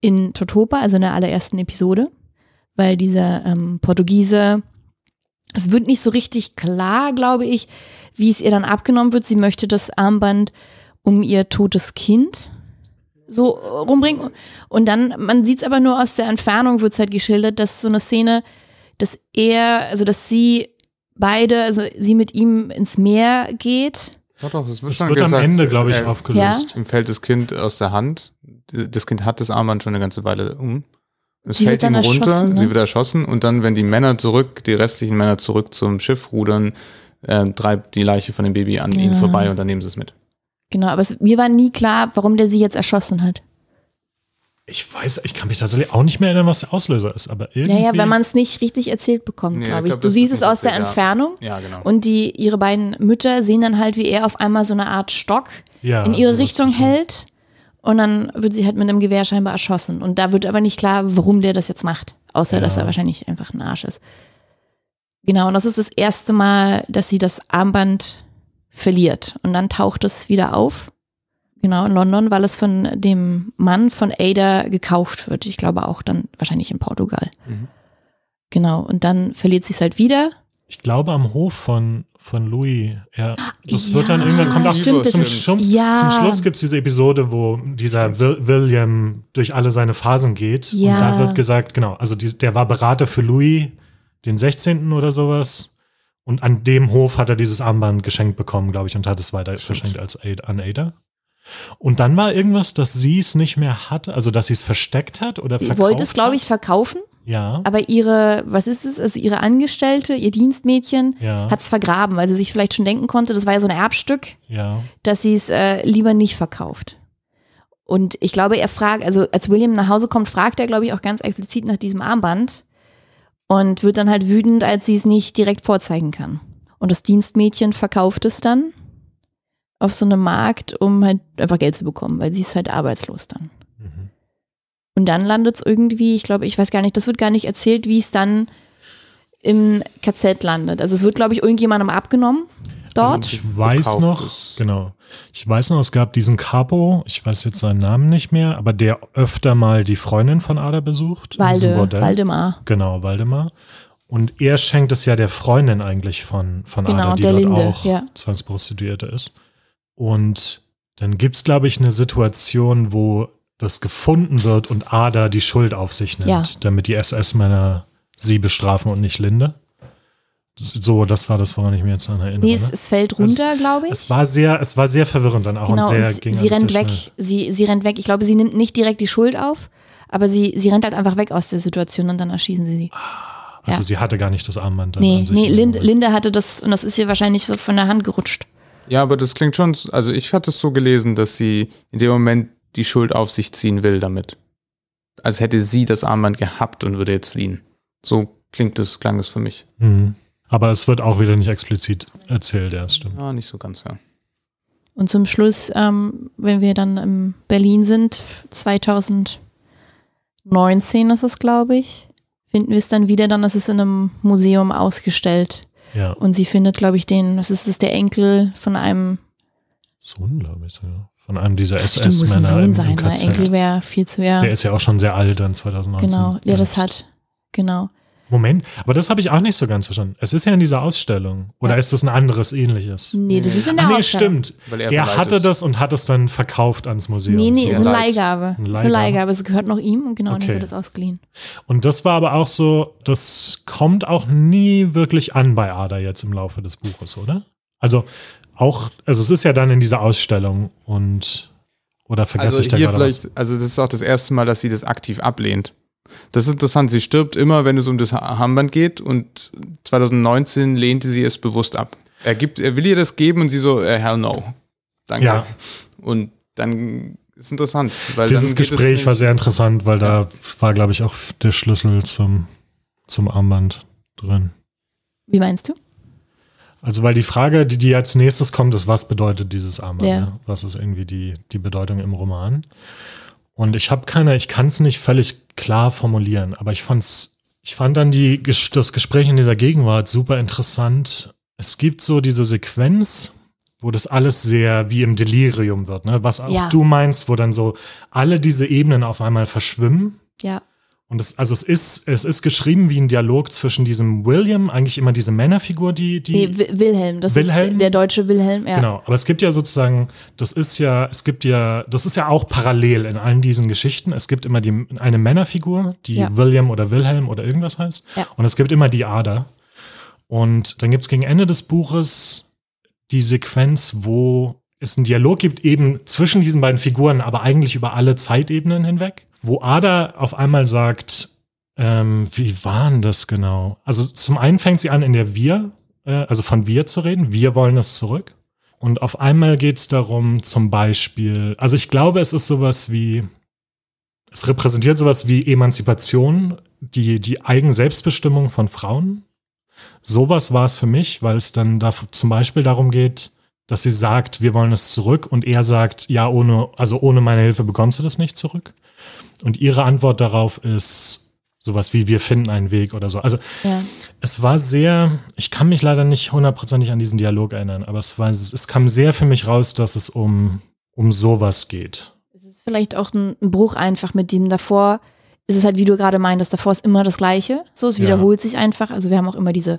in Totopa, also in der allerersten Episode, weil dieser ähm, Portugiese, es wird nicht so richtig klar, glaube ich, wie es ihr dann abgenommen wird. Sie möchte das Armband um ihr totes Kind so rumbringen. Und dann, man sieht es aber nur aus der Entfernung, wird es halt geschildert, dass so eine Szene, dass er, also dass sie beide, also sie mit ihm ins Meer geht. Doch, doch, es wird Das schon wird gesagt. am Ende, glaube ich, äh, aufgelöst. Ihm fällt das Kind aus der Hand. Das Kind hat das Armband schon eine ganze Weile um. Es Sie fällt wird ihm runter, erschossen, ne? sie wird erschossen und dann, wenn die Männer zurück, die restlichen Männer zurück zum Schiff rudern, äh, treibt die Leiche von dem Baby an ihnen Ja. vorbei und dann nehmen sie es mit. Genau, aber es, mir war nie klar, warum der sie jetzt erschossen hat. Ich weiß, ich kann mich tatsächlich auch nicht mehr erinnern, was der Auslöser ist, aber irgendwie. Naja, wenn man es nicht richtig erzählt bekommt, Nee, glaube ich glaub, Du siehst es aus der ja. Entfernung Ja, genau. und die, ihre beiden Mütter sehen dann halt, wie er auf einmal so eine Art Stock Ja, in ihre Richtung hält und dann wird sie halt mit einem Gewehr scheinbar erschossen. Und da wird aber nicht klar, warum der das jetzt macht, außer dass Ja. er wahrscheinlich einfach ein Arsch ist. Genau, und das ist das erste Mal, dass sie das Armband verliert. Und dann taucht es wieder auf. Genau, in London, weil es von dem Mann von Ada gekauft wird. Ich glaube auch dann wahrscheinlich in Portugal. Mhm. Genau, und dann verliert sie es halt wieder. Ich glaube am Hof von, von Louis. Ja, das Ja, wird dann irgendwann kommt auch stimmt, zum, Schluss, ja. zum Schluss gibt es diese Episode, wo dieser Will, William durch alle seine Phasen geht. Ja. Und da wird gesagt, genau, also die, der war Berater für Louis den 16. oder sowas. Und an dem Hof hat er dieses Armband geschenkt bekommen, glaube ich, und hat es weiter verschenkt als Ada, an Ada. Und dann war irgendwas, dass sie es nicht mehr hatte, also dass sie es versteckt hat oder Sie verkauft wollte es, glaube ich, hat. verkaufen, Ja, aber ihre, was ist es, also ihre Angestellte, ihr Dienstmädchen, ja, hat es vergraben, weil sie sich vielleicht schon denken konnte, das war ja so ein Erbstück, ja. dass sie es äh, lieber nicht verkauft. Und ich glaube, er fragt, also als William nach Hause kommt, fragt er, glaube ich, auch ganz explizit nach diesem Armband und wird dann halt wütend, als sie es nicht direkt vorzeigen kann. Und das Dienstmädchen verkauft es dann auf so einem Markt, um halt einfach Geld zu bekommen, weil sie ist halt arbeitslos dann. Mhm. Und dann landet es irgendwie, ich glaube, ich weiß gar nicht, das wird gar nicht erzählt, wie es dann im KZ landet. Also es wird, glaube ich, irgendjemandem abgenommen dort. Also ich weiß verkauft noch, ist. genau. Ich weiß noch, es gab diesen Capo, ich weiß jetzt seinen Namen nicht mehr, aber der öfter mal die Freundin von Ada besucht. Walde. Waldemar. Genau, Waldemar. Und er schenkt es ja der Freundin eigentlich von, von Genau, Ada, die der dort Linde, auch ja. Zwangsprostituierte ist. Und dann gibt es, glaube ich, eine Situation, wo das gefunden wird und Ada die Schuld auf sich nimmt, Ja. damit die SS-Männer sie bestrafen und nicht Linde. So, das war das, woran ich mich jetzt daran erinnere. Nee, es, ne? es fällt runter, glaube ich. Es war sehr, es war sehr verwirrend dann auch genau, und sehr und ging sie, alles rennt weg. schnell. Sie, sie rennt weg. Ich glaube, sie nimmt nicht direkt die Schuld auf, aber sie, sie rennt halt einfach weg aus der Situation und dann erschießen sie sie. Also ja. sie hatte gar nicht das Armband. dann Nee, an nee. Linde hatte das und das ist ihr wahrscheinlich so von der Hand gerutscht. Ja, aber das klingt schon, also ich hatte es so gelesen, dass sie in dem Moment die Schuld auf sich ziehen will damit. Als hätte sie das Armband gehabt und würde jetzt fliehen. So klingt es, klang es für mich. Mhm. Aber es wird auch wieder nicht explizit erzählt, ja, das stimmt. Ja, nicht so ganz, ja. Und zum Schluss, ähm, wenn wir dann in Berlin sind, 2019 ist es, glaube ich, finden wir es dann wieder, dann ist es in einem Museum ausgestellt. Ja, Und sie findet, glaube ich, den, was ist das, der Enkel von einem, Sohn, glaube ich, ja. Von einem dieser SS-Männer im, sein, im weil KZ. Enkel wäre viel zu, ja, Der ist ja auch schon sehr alt dann 2019. genau, der das selbst. hat. Genau. Moment, aber das habe ich auch nicht so ganz verstanden. Es ist ja in dieser Ausstellung. Oder Ja. ist das ein anderes ähnliches? Nee, das Nee. ist in der nee, Ausstellung. stimmt. Weil er Er hatte ist. das und hat es dann verkauft ans Museum. Nee, nee, so. ist eine. Leihgabe. Eine Ist eine Leihgabe. Leihgabe. Es gehört noch ihm und genau, und Okay. dann wird es ausgeliehen. Und das war aber auch so, das kommt auch nie wirklich an bei Ada jetzt im Laufe des Buches, oder? Also auch, also es ist ja dann in dieser Ausstellung und oder vergesse Also ich da hier gerade vielleicht, was? also das ist auch das erste Mal, dass sie das aktiv ablehnt. Das ist interessant, sie stirbt immer, wenn es um das Armband geht und 2019 lehnte sie es bewusst ab. Er gibt, er will ihr das geben und sie so, äh, hell no. Danke. Ja. Und dann ist interessant, weil Dieses Gespräch war sehr interessant, weil da war, glaube ich, auch der Schlüssel zum, zum Armband drin. Wie meinst du? Also, weil die Frage, die, die als nächstes kommt, ist, was bedeutet dieses Armband? Ja. Ne? Was ist irgendwie die, die Bedeutung im Roman? Und ich habe keine, ich kann es nicht völlig klar formulieren, aber ich fand's, ich fand dann die, das Gespräch in dieser Gegenwart super interessant. Es gibt so diese Sequenz, wo das alles sehr wie im Delirium wird, ne? Was auch Ja. du meinst, wo dann so alle diese Ebenen auf einmal verschwimmen. Ja. Und es, also es ist, es ist geschrieben wie ein Dialog zwischen diesem William, eigentlich immer diese Männerfigur, die, die Nee, Wi- Wilhelm. Das Wilhelm? ist der deutsche Wilhelm. Ja. Genau, aber es gibt ja sozusagen, das ist ja, es gibt ja, das ist ja auch parallel in allen diesen Geschichten. Es gibt immer die, eine Männerfigur, die Ja. William oder Wilhelm oder irgendwas heißt. Ja. Und es gibt immer die Ada. Und dann gibt es gegen Ende des Buches die Sequenz, wo es einen Dialog gibt, eben zwischen diesen beiden Figuren, aber eigentlich über alle Zeitebenen hinweg, wo Ada auf einmal sagt, ähm, wie war denn das genau? Also zum einen fängt sie an, in der Wir, äh, also von wir zu reden. Wir wollen es zurück. Und auf einmal geht es darum, zum Beispiel, also ich glaube, es ist sowas wie, es repräsentiert sowas wie Emanzipation, die, die Eigenselbstbestimmung von Frauen. Sowas war es für mich, weil es dann da zum Beispiel darum geht, dass sie sagt, wir wollen es zurück und er sagt, ja, ohne, also ohne meine Hilfe bekommst du das nicht zurück. Und ihre Antwort darauf ist sowas wie, wir finden einen Weg oder so. Also Ja. es war sehr, ich kann mich leider nicht hundertprozentig an diesen Dialog erinnern, aber es war, es kam sehr für mich raus, dass es um, um sowas geht. Es ist vielleicht auch ein, ein Bruch einfach mit dem davor. Ist es halt, wie du gerade meintest, davor ist immer das Gleiche. So, es Ja. wiederholt sich einfach. Also wir haben auch immer diese,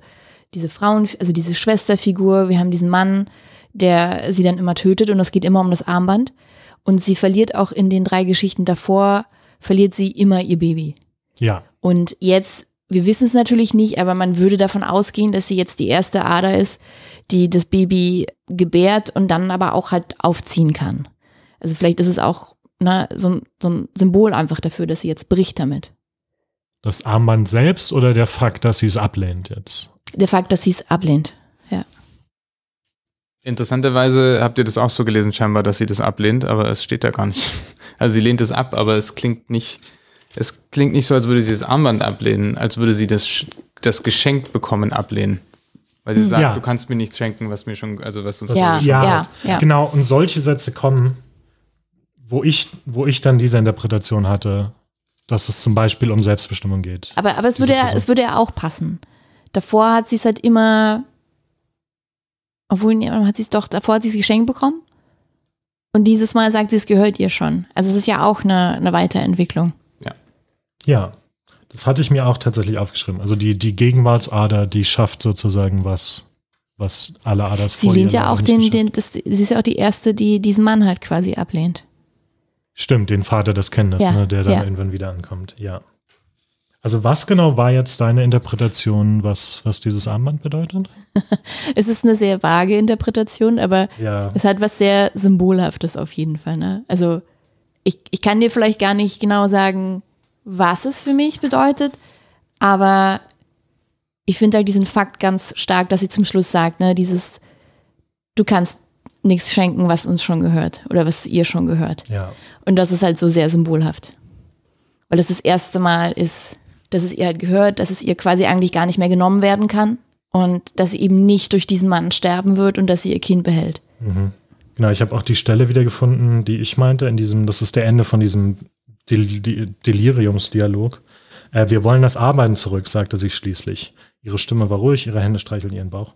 diese Frauen, also diese Schwesterfigur, wir haben diesen Mann, der sie dann immer tötet und es geht immer um das Armband. Und sie verliert auch in den drei Geschichten davor, verliert sie immer ihr Baby. Ja, Und jetzt, wir wissen es natürlich nicht, aber man würde davon ausgehen, dass sie jetzt die erste Ader ist, die das Baby gebärt und dann aber auch halt aufziehen kann. Also vielleicht ist es auch ne, so, ein- so ein Symbol einfach dafür, dass sie jetzt bricht damit. das Armband selbst oder der Fakt, dass sie es ablehnt jetzt? Der Fakt, dass sie es ablehnt. Interessanterweise habt ihr das auch so gelesen, scheinbar, dass sie das ablehnt, aber es steht da gar nicht. Also sie lehnt es ab, aber es klingt nicht, es klingt nicht so, als würde sie das Armband ablehnen, als würde sie das, das Geschenk bekommen ablehnen. Weil sie sagt, Ja. du kannst mir nichts schenken, was mir schon, also was uns Das- Ja, schon- ja, ja. Genau, und solche Sätze kommen, wo ich, wo ich dann diese Interpretation hatte, dass es zum Beispiel um Selbstbestimmung geht. Aber, aber es, würde ja, es würde ja auch passen. Davor hat sie es halt immer, obwohl, nee, hat sie es doch, davor hat sie es geschenkt bekommen. Und dieses Mal sagt sie, es gehört ihr schon. Also es ist ja auch eine, eine Weiterentwicklung. Ja, das hatte ich mir auch tatsächlich aufgeschrieben. Also die, die Gegenwartsader, die schafft sozusagen was, was alle Aders Sie vor lehnt ja auch nicht den, den das, sie ist ja auch die erste, die diesen Mann halt quasi ablehnt. Stimmt, den Vater des Kindes, Ja, ne, der dann ja. irgendwann wieder ankommt. Ja. Also was genau war jetzt deine Interpretation, was, was dieses Armband bedeutet? Es ist eine sehr vage Interpretation, aber Ja. es hat was sehr Symbolhaftes auf jeden Fall. Ne? Also ich, ich kann dir vielleicht gar nicht genau sagen, was es für mich bedeutet, aber ich finde halt diesen Fakt ganz stark, dass sie zum Schluss sagt, ne, dieses, du kannst nichts schenken, was uns schon gehört oder was ihr schon gehört. Ja. Und das ist halt so sehr symbolhaft. Weil das das erste Mal ist, dass es ihr halt gehört, dass es ihr quasi eigentlich gar nicht mehr genommen werden kann und dass sie eben nicht durch diesen Mann sterben wird und dass sie ihr Kind behält. Genau, ich habe auch die Stelle wieder gefunden, die ich meinte, in diesem, das ist der Ende von diesem Del Del Deliriumsdialog. Äh, wir wollen das Arbeiten zurück, sagte sie schließlich. Ihre Stimme war ruhig, ihre Hände streichelten ihren Bauch.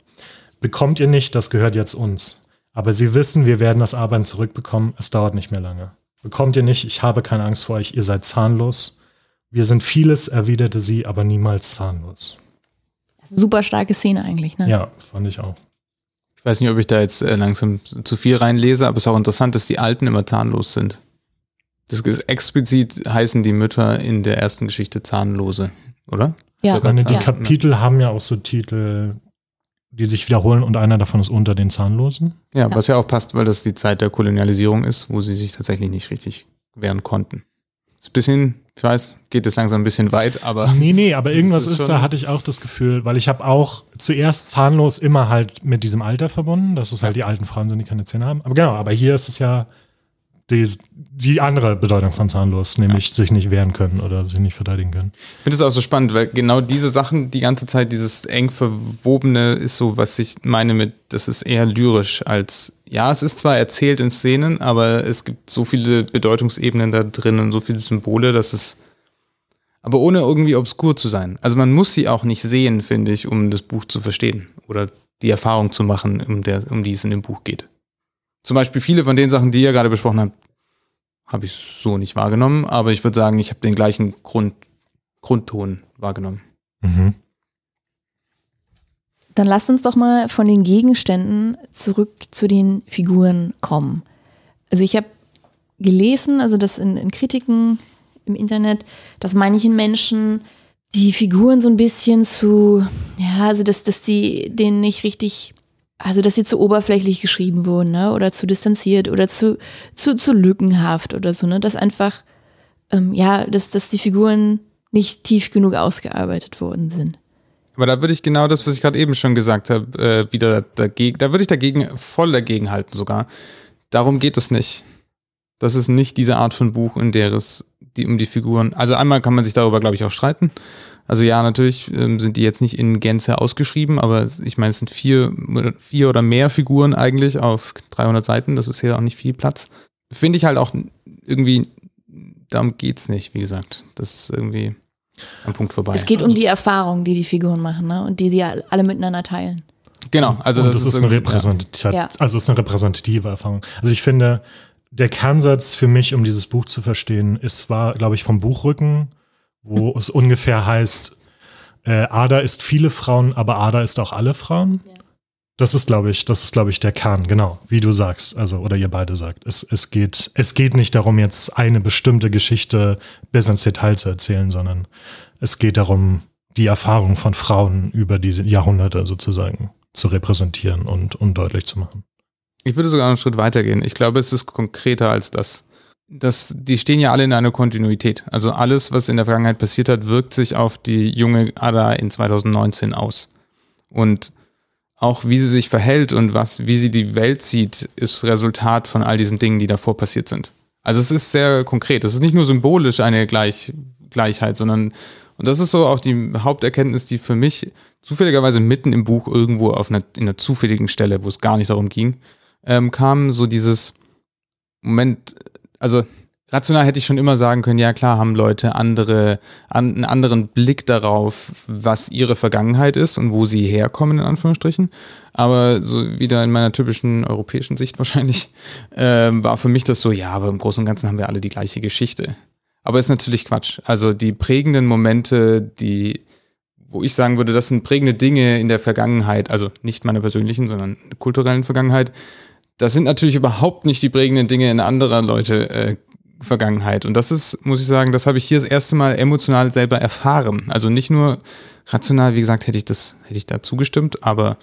Bekommt ihr nicht, das gehört jetzt uns. Aber Sie wissen, wir werden das Arbeiten zurückbekommen, es dauert nicht mehr lange. Bekommt ihr nicht, ich habe keine Angst vor euch, ihr seid zahnlos. Wir sind vieles, erwiderte sie, aber niemals zahnlos. Super starke Szene eigentlich, ne? Ja, fand ich auch. Ich weiß nicht, ob ich da jetzt äh, langsam zu viel reinlese, aber es ist auch interessant, dass die Alten immer zahnlos sind. Das ist explizit heißen die Mütter in der ersten Geschichte zahnlose, oder? Ja. Sogar meine, die Zahn- Kapitel haben ja auch so Titel, die sich wiederholen und einer davon ist unter den Zahnlosen. Ja, was ja auch passt, weil das die Zeit der Kolonialisierung ist, wo sie sich tatsächlich nicht richtig wehren konnten. Ist ein bisschen, ich weiß, geht es langsam ein bisschen weit, aber Nee, nee, aber irgendwas ist ist, da, hatte ich auch das Gefühl, weil ich habe auch zuerst zahnlos immer halt mit diesem Alter verbunden, dass es halt die alten Frauen sind, die keine Zähne haben. Aber genau, aber hier ist es ja die, die andere Bedeutung von zahnlos, nämlich sich nicht wehren können oder sich nicht verteidigen können. Ich finde es auch so spannend, weil genau diese Sachen, die ganze Zeit, dieses eng verwobene ist so, was ich meine mit, das ist eher lyrisch als, ja, es ist zwar erzählt in Szenen, aber es gibt so viele Bedeutungsebenen da drin und so viele Symbole, dass es, aber ohne irgendwie obskur zu sein. Also man muss sie auch nicht sehen, finde ich, um das Buch zu verstehen oder die Erfahrung zu machen, um, der, um die es in dem Buch geht. Zum Beispiel viele von den Sachen, die ihr gerade besprochen habt, habe ich so nicht wahrgenommen, aber ich würde sagen, ich habe den gleichen Grund, Grundton wahrgenommen. Mhm. Dann lasst uns doch mal von den Gegenständen zurück zu den Figuren kommen. Also ich habe gelesen, also das in, in Kritiken im Internet, dass manchen Menschen die Figuren so ein bisschen zu, ja, also dass, dass die denen nicht richtig, also dass sie zu oberflächlich geschrieben wurden, ne? Oder zu distanziert oder zu, zu, zu lückenhaft oder so, ne? Dass einfach, ähm, ja, dass, dass die Figuren nicht tief genug ausgearbeitet worden sind. Aber da würde ich genau das, was ich gerade eben schon gesagt habe, äh, wieder dagegen, da würde ich dagegen, voll dagegen halten sogar. Darum geht es nicht. Das ist nicht diese Art von Buch, in der es die um die Figuren. Also einmal kann man sich darüber, glaube ich, auch streiten. Also ja, natürlich ähm, sind die jetzt nicht in Gänze ausgeschrieben, aber ich meine, es sind vier, vier oder mehr Figuren eigentlich auf 300 Seiten. Das ist ja auch nicht viel Platz. Finde ich halt auch irgendwie, darum geht's nicht, wie gesagt. Das ist irgendwie am Punkt vorbei. Es geht um die Erfahrung, die die Figuren machen, ne? Und die sie alle miteinander teilen. Genau, also Und das, das, ist, eine repräsentative, Ja. also es ist eine repräsentative Erfahrung. Also ich finde, der Kernsatz für mich, um dieses Buch zu verstehen, ist war, glaube ich, vom Buchrücken, wo es ungefähr heißt, äh, Ada ist viele Frauen, aber Ada ist auch alle Frauen. Ja. Das ist, glaube ich, das ist, glaube ich, der Kern, genau, wie du sagst, also, oder ihr beide sagt. Es, es geht, es geht nicht darum, jetzt eine bestimmte Geschichte bis ins Detail zu erzählen, sondern es geht darum, die Erfahrung von Frauen über diese Jahrhunderte sozusagen zu repräsentieren und, und deutlich zu machen. Ich würde sogar einen Schritt weiter gehen. Ich glaube, es ist konkreter als das. Das. Die stehen ja alle in einer Kontinuität. Also alles, was in der Vergangenheit passiert hat, wirkt sich auf die junge Ada in 2019 aus. Und auch wie sie sich verhält und was, wie sie die Welt sieht, ist Resultat von all diesen Dingen, die davor passiert sind. Also es ist sehr konkret. Es ist nicht nur symbolisch eine Gleich, Gleichheit, sondern, und das ist so auch die Haupterkenntnis, die für mich zufälligerweise mitten im Buch irgendwo auf einer, in einer zufälligen Stelle, wo es gar nicht darum ging, ähm, kam so dieses Moment, also rational hätte ich schon immer sagen können, ja klar haben Leute andere, an, einen anderen Blick darauf, was ihre Vergangenheit ist und wo sie herkommen, in Anführungsstrichen. Aber so wieder in meiner typischen europäischen Sicht wahrscheinlich, ähm, war für mich das so, ja, aber im Großen und Ganzen haben wir alle die gleiche Geschichte. Aber ist natürlich Quatsch. Also die prägenden Momente, die, wo ich sagen würde, das sind prägende Dinge in der Vergangenheit, also nicht meiner persönlichen, sondern kulturellen Vergangenheit, das sind natürlich überhaupt nicht die prägenden Dinge in anderer Leute äh, Vergangenheit. Und das ist, muss ich sagen, das habe ich hier das erste Mal emotional selber erfahren. Also nicht nur rational, wie gesagt, hätte ich das, hätte ich da zugestimmt, aber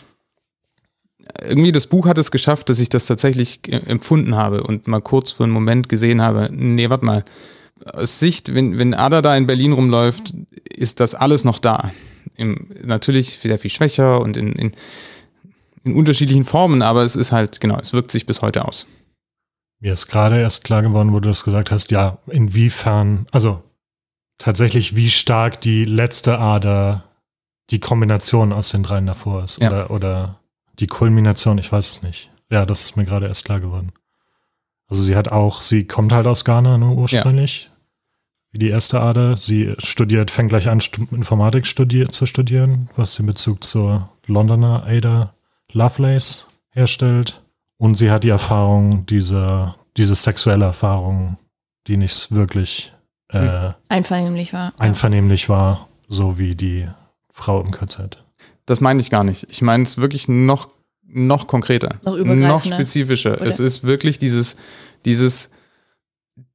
irgendwie das Buch hat es geschafft, dass ich das tatsächlich äh, empfunden habe und mal kurz für einen Moment gesehen habe, nee, warte mal, aus Sicht, wenn, wenn Ada da in Berlin rumläuft, ist das alles noch da. Im, natürlich sehr viel schwächer und in, in, in unterschiedlichen Formen, aber es ist halt, genau, es wirkt sich bis heute aus. Mir ist gerade erst klar geworden, wo du das gesagt hast, ja, inwiefern, also tatsächlich, wie stark die letzte Ader die Kombination aus den dreien davor ist. Ja. Oder, oder die Kulmination, ich weiß es nicht. Ja, das ist mir gerade erst klar geworden. Also sie hat auch, sie kommt halt aus Ghana nur ursprünglich. Wie die erste Ader. Sie studiert, fängt gleich an, Informatik studier zu studieren, was den Bezug zur Londoner Ada Lovelace herstellt. Und sie hat die Erfahrung, diese, diese sexuelle Erfahrung, die nicht wirklich äh, Einvernehmlich war. einvernehmlich war, so wie die Frau im KZ. Das meine ich gar nicht. Ich meine es wirklich noch, noch konkreter, Noch noch spezifischer. Oder? Es ist wirklich dieses, dieses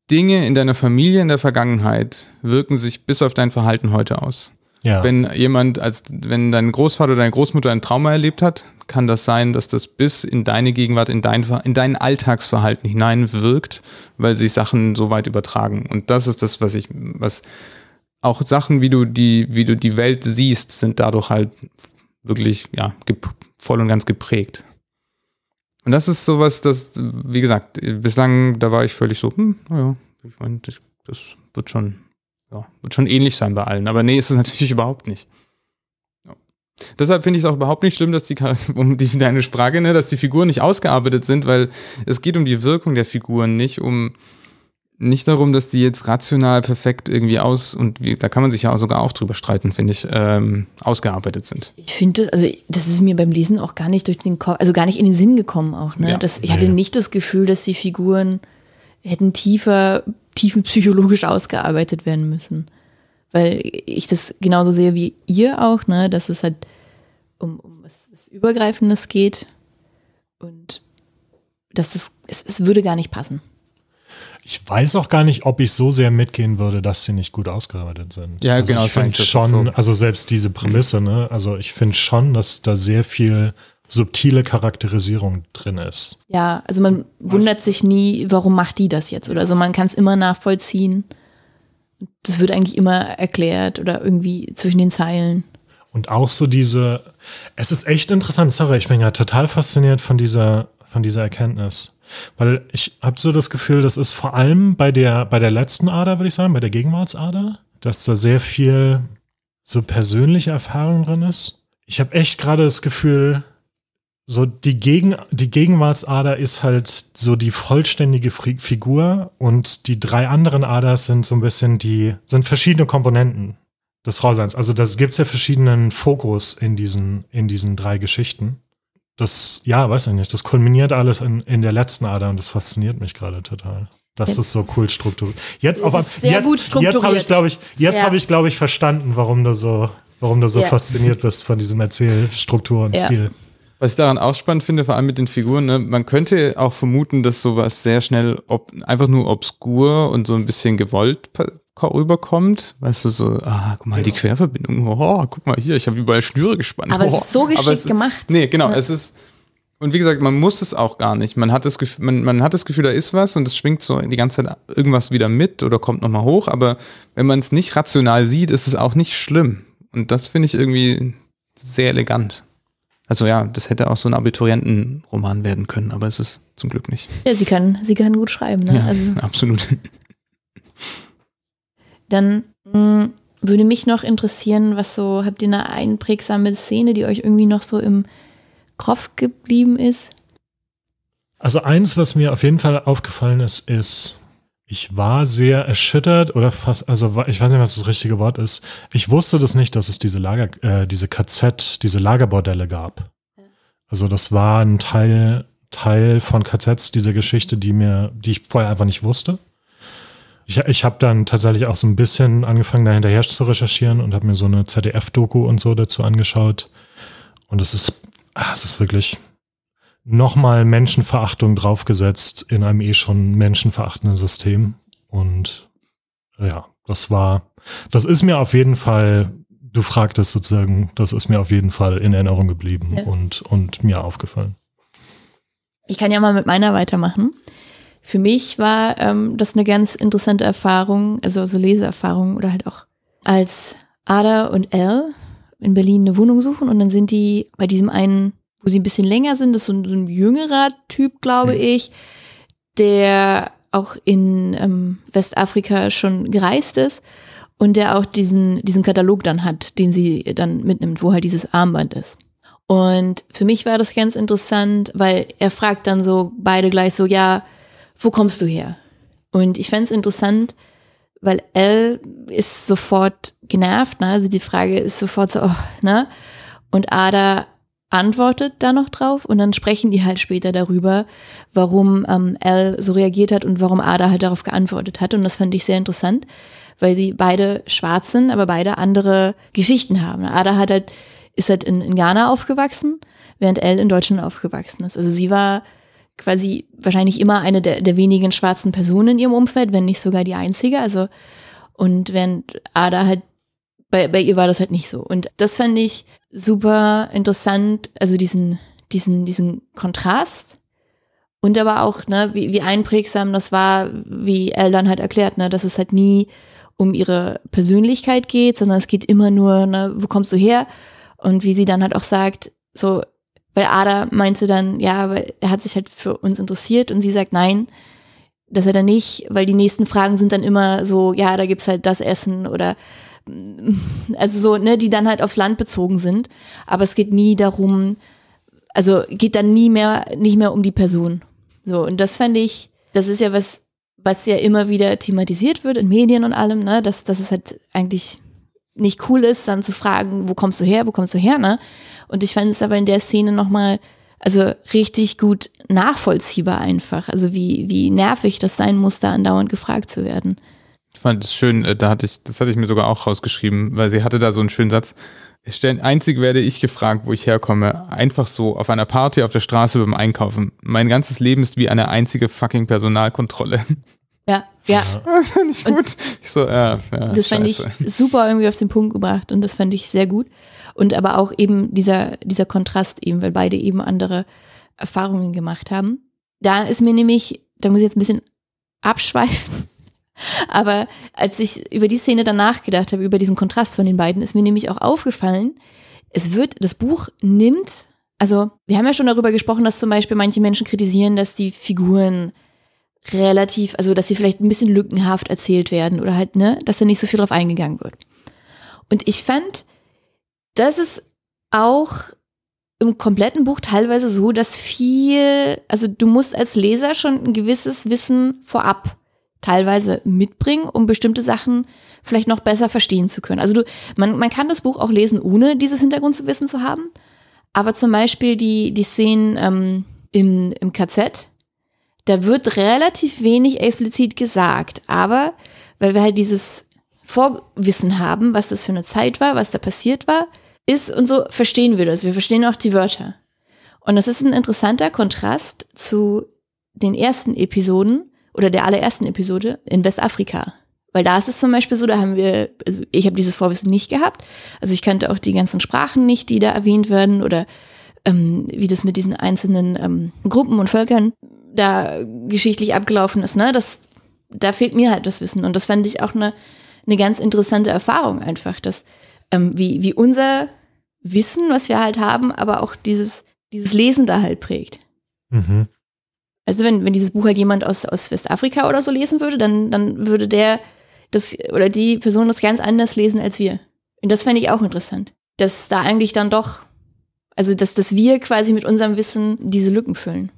Dinge in deiner Familie in der Vergangenheit wirken sich bis auf dein Verhalten heute aus. Ja. Wenn jemand, als wenn dein Großvater oder deine Großmutter ein Trauma erlebt hat, kann das sein, dass das bis in deine Gegenwart, in dein, in dein Alltagsverhalten hineinwirkt, weil sich Sachen so weit übertragen. Und das ist das, was ich, was auch Sachen, wie du die, wie du die Welt siehst, sind dadurch halt wirklich, ja, voll und ganz geprägt. Und das ist sowas, das, wie gesagt, bislang, da war ich völlig so, hm, naja, ich meine, das, das wird schon, ja, wird schon ähnlich sein bei allen. Aber nee, ist es natürlich überhaupt nicht. Ja. Deshalb finde ich es auch überhaupt nicht schlimm, dass die, um die deine Frage, ne, dass die Figuren nicht ausgearbeitet sind, weil es geht um die Wirkung der Figuren, nicht um nicht darum, dass die jetzt rational perfekt irgendwie aus und wie, da kann man sich ja sogar auch drüber streiten, finde ich, ähm, ausgearbeitet sind. Ich finde das, also das ist mir beim Lesen auch gar nicht durch den Kopf, also gar nicht in den Sinn gekommen auch. Ne? Ja, das, ich hatte nicht das Gefühl, dass die Figuren hätten tiefer, tiefenpsychologisch ausgearbeitet werden müssen. Weil ich das genauso sehe wie ihr auch, ne? dass es halt um, um was, was Übergreifendes geht und dass das, es, es würde gar nicht passen. Ich weiß auch gar nicht, ob ich so sehr mitgehen würde, dass sie nicht gut ausgearbeitet sind. Ja, also genau, Ich finde schon, so. also selbst diese Prämisse, ne, also ich finde schon, dass da sehr viel subtile Charakterisierung drin ist. Ja, also man wundert sich nie, warum macht die das jetzt? Oder also man kann es immer nachvollziehen. Das wird eigentlich immer erklärt oder irgendwie zwischen den Zeilen. Und auch so diese, es ist echt interessant, sorry, ich bin ja total fasziniert von dieser, von dieser Erkenntnis. Weil ich habe so das Gefühl, das ist vor allem bei der, bei der letzten Ader, würde ich sagen, bei der Gegenwartsader, dass da sehr viel so persönliche Erfahrung drin ist. Ich habe echt gerade das Gefühl, so die, Gegen, die Gegenwartsader ist halt so die vollständige Figur und die drei anderen Aders sind so ein bisschen die, sind verschiedene Komponenten des Frauseins. Also das gibt es ja verschiedenen Fokus in diesen, in diesen drei Geschichten. Das, ja, weiß ich nicht, das kulminiert alles in, in der letzten Ader und das fasziniert mich gerade total. Das ist so cool strukturiert. Jetzt, aber, jetzt, jetzt habe ich, glaube ich, jetzt ja. habe ich, glaube ich, verstanden, warum du so, warum du so ja. fasziniert bist von diesem Erzählstruktur und ja. Stil. Was ich daran auch spannend finde, vor allem mit den Figuren, ne, man könnte auch vermuten, dass sowas sehr schnell ob, einfach nur obskur und so ein bisschen gewollt rüberkommt. Weißt du, so, ah, guck mal, genau. die Querverbindung, oh, guck mal hier, ich habe überall Schnüre gespannt. Aber oh. es ist so geschickt es, gemacht. Nee, genau, ja. es ist, und wie gesagt, man muss es auch gar nicht. Man hat das Gefühl, man, man hat das Gefühl, da ist was und es schwingt so die ganze Zeit irgendwas wieder mit oder kommt nochmal hoch. Aber wenn man es nicht rational sieht, ist es auch nicht schlimm. Und das finde ich irgendwie sehr elegant. Also ja, das hätte auch so ein Abiturientenroman werden können, aber es ist zum Glück nicht. Ja, sie kann, sie kann gut schreiben, ne? Ja, also, absolut. Dann mh, hm, würde mich noch interessieren, was so, habt ihr eine einprägsame Szene, die euch irgendwie noch so im Kopf geblieben ist? Also eins, was mir auf jeden Fall aufgefallen ist, ist, ich war sehr erschüttert oder fast, also ich weiß nicht, was das richtige Wort ist. Ich wusste das nicht, dass es diese Lager, äh, diese KZ, diese Lagerbordelle gab. Also das war ein Teil, Teil von KZs, diese Geschichte, die mir, die ich vorher einfach nicht wusste. Ich, ich habe dann tatsächlich auch so ein bisschen angefangen, da hinterher zu recherchieren und habe mir so eine ZDF-Doku und so dazu angeschaut. Und es ist, ah, es ist wirklich nochmal Menschenverachtung draufgesetzt in einem eh schon menschenverachtenden System. Und ja, das war, das ist mir auf jeden Fall, du fragtest sozusagen, das ist mir auf jeden Fall in Erinnerung geblieben ja. und, und mir aufgefallen. Ich kann ja mal mit meiner weitermachen. Für mich war ähm, das eine ganz interessante Erfahrung, also so Leseerfahrung oder halt auch als Ada und Elle in Berlin eine Wohnung suchen und dann sind die bei diesem einen wo sie ein bisschen länger sind. Das ist so ein, so ein jüngerer Typ, glaube mhm. ich, der auch in ähm, Westafrika schon gereist ist und der auch diesen, diesen Katalog dann hat, den sie dann mitnimmt, wo halt dieses Armband ist. Und für mich war das ganz interessant, weil er fragt dann so beide gleich so, ja, wo kommst du her? Und ich fände es interessant, weil Elle ist sofort genervt, ne? Also die Frage ist sofort so, oh, ne? Und Ada antwortet da noch drauf und dann sprechen die halt später darüber, warum ähm, Al so reagiert hat und warum Ada halt darauf geantwortet hat. Und das fand ich sehr interessant, weil die beide schwarz sind, aber beide andere Geschichten haben. Ada hat halt, ist halt in, in Ghana aufgewachsen, während Al in Deutschland aufgewachsen ist. Also sie war quasi wahrscheinlich immer eine der, der wenigen schwarzen Personen in ihrem Umfeld, wenn nicht sogar die einzige. Also und während Ada halt bei, bei ihr war das halt nicht so. Und das fand ich super interessant, also diesen, diesen, diesen Kontrast. Und aber auch, ne, wie, wie einprägsam das war, wie Elle dann halt erklärt, ne, dass es halt nie um ihre Persönlichkeit geht, sondern es geht immer nur, ne, wo kommst du her? Und wie sie dann halt auch sagt, so, weil Ada meinte dann, ja, aber er hat sich halt für uns interessiert und sie sagt nein, dass er dann nicht, weil die nächsten Fragen sind dann immer so, ja, da gibt's halt das Essen oder also so, ne, die dann halt aufs Land bezogen sind. Aber es geht nie darum, also geht dann nie mehr, nicht mehr um die Person. So, und das fände ich, das ist ja was, was ja immer wieder thematisiert wird in Medien und allem, ne, dass, dass es halt eigentlich nicht cool ist, dann zu fragen, wo kommst du her, wo kommst du her, ne? Und ich fand es aber in der Szene nochmal, also richtig gut nachvollziehbar einfach. Also wie, wie nervig das sein muss, da andauernd gefragt zu werden. Ich fand es schön, äh, da hatte ich, das hatte ich mir sogar auch rausgeschrieben, weil sie hatte da so einen schönen Satz. Einzig werde ich gefragt, wo ich herkomme. Einfach so, auf einer Party, auf der Straße beim Einkaufen. Mein ganzes Leben ist wie eine einzige fucking Personalkontrolle. Ja, ja. Das fand ich gut. ich so, ja, ja, das fand ich super irgendwie auf den Punkt gebracht und das fand ich sehr gut. Und aber auch eben dieser, dieser Kontrast eben, weil beide eben andere Erfahrungen gemacht haben. Da ist mir nämlich, da muss ich jetzt ein bisschen abschweifen, aber als ich über die Szene dann nachgedacht habe, über diesen Kontrast von den beiden, ist mir nämlich auch aufgefallen, es wird, das Buch nimmt also wir haben ja schon darüber gesprochen, dass zum Beispiel manche Menschen kritisieren, dass die Figuren relativ, also dass sie vielleicht ein bisschen lückenhaft erzählt werden oder halt, ne, dass da nicht so viel drauf eingegangen wird. Und ich fand, das ist auch im kompletten Buch teilweise so, dass viel, also du musst als Leser schon ein gewisses Wissen vorab teilweise mitbringen, um bestimmte Sachen vielleicht noch besser verstehen zu können. Also du, man, man kann das Buch auch lesen, ohne dieses Hintergrundwissen zu haben. Aber zum Beispiel die, die Szenen ähm, im, im KZ, da wird relativ wenig explizit gesagt. Aber weil wir halt dieses Vorwissen haben, was das für eine Zeit war, was da passiert war, ist und so verstehen wir das. Wir verstehen auch die Wörter. Und das ist ein interessanter Kontrast zu den ersten Episoden oder der allerersten Episode in Westafrika. Weil da ist es zum Beispiel so, da haben wir, also ich habe dieses Vorwissen nicht gehabt. Also ich kannte auch die ganzen Sprachen nicht, die da erwähnt werden oder ähm, wie das mit diesen einzelnen ähm, Gruppen und Völkern da geschichtlich abgelaufen ist. Ne? Das, da fehlt mir halt das Wissen. Und das fand ich auch eine, eine ganz interessante Erfahrung einfach, dass ähm, wie, wie unser Wissen, was wir halt haben, aber auch dieses, dieses Lesen da halt prägt. Mhm. Also wenn, wenn dieses Buch halt jemand aus, aus Westafrika oder so lesen würde, dann, dann würde der das oder die Person das ganz anders lesen als wir. Und das fände ich auch interessant. Dass da eigentlich dann doch, also dass, dass wir quasi mit unserem Wissen diese Lücken füllen.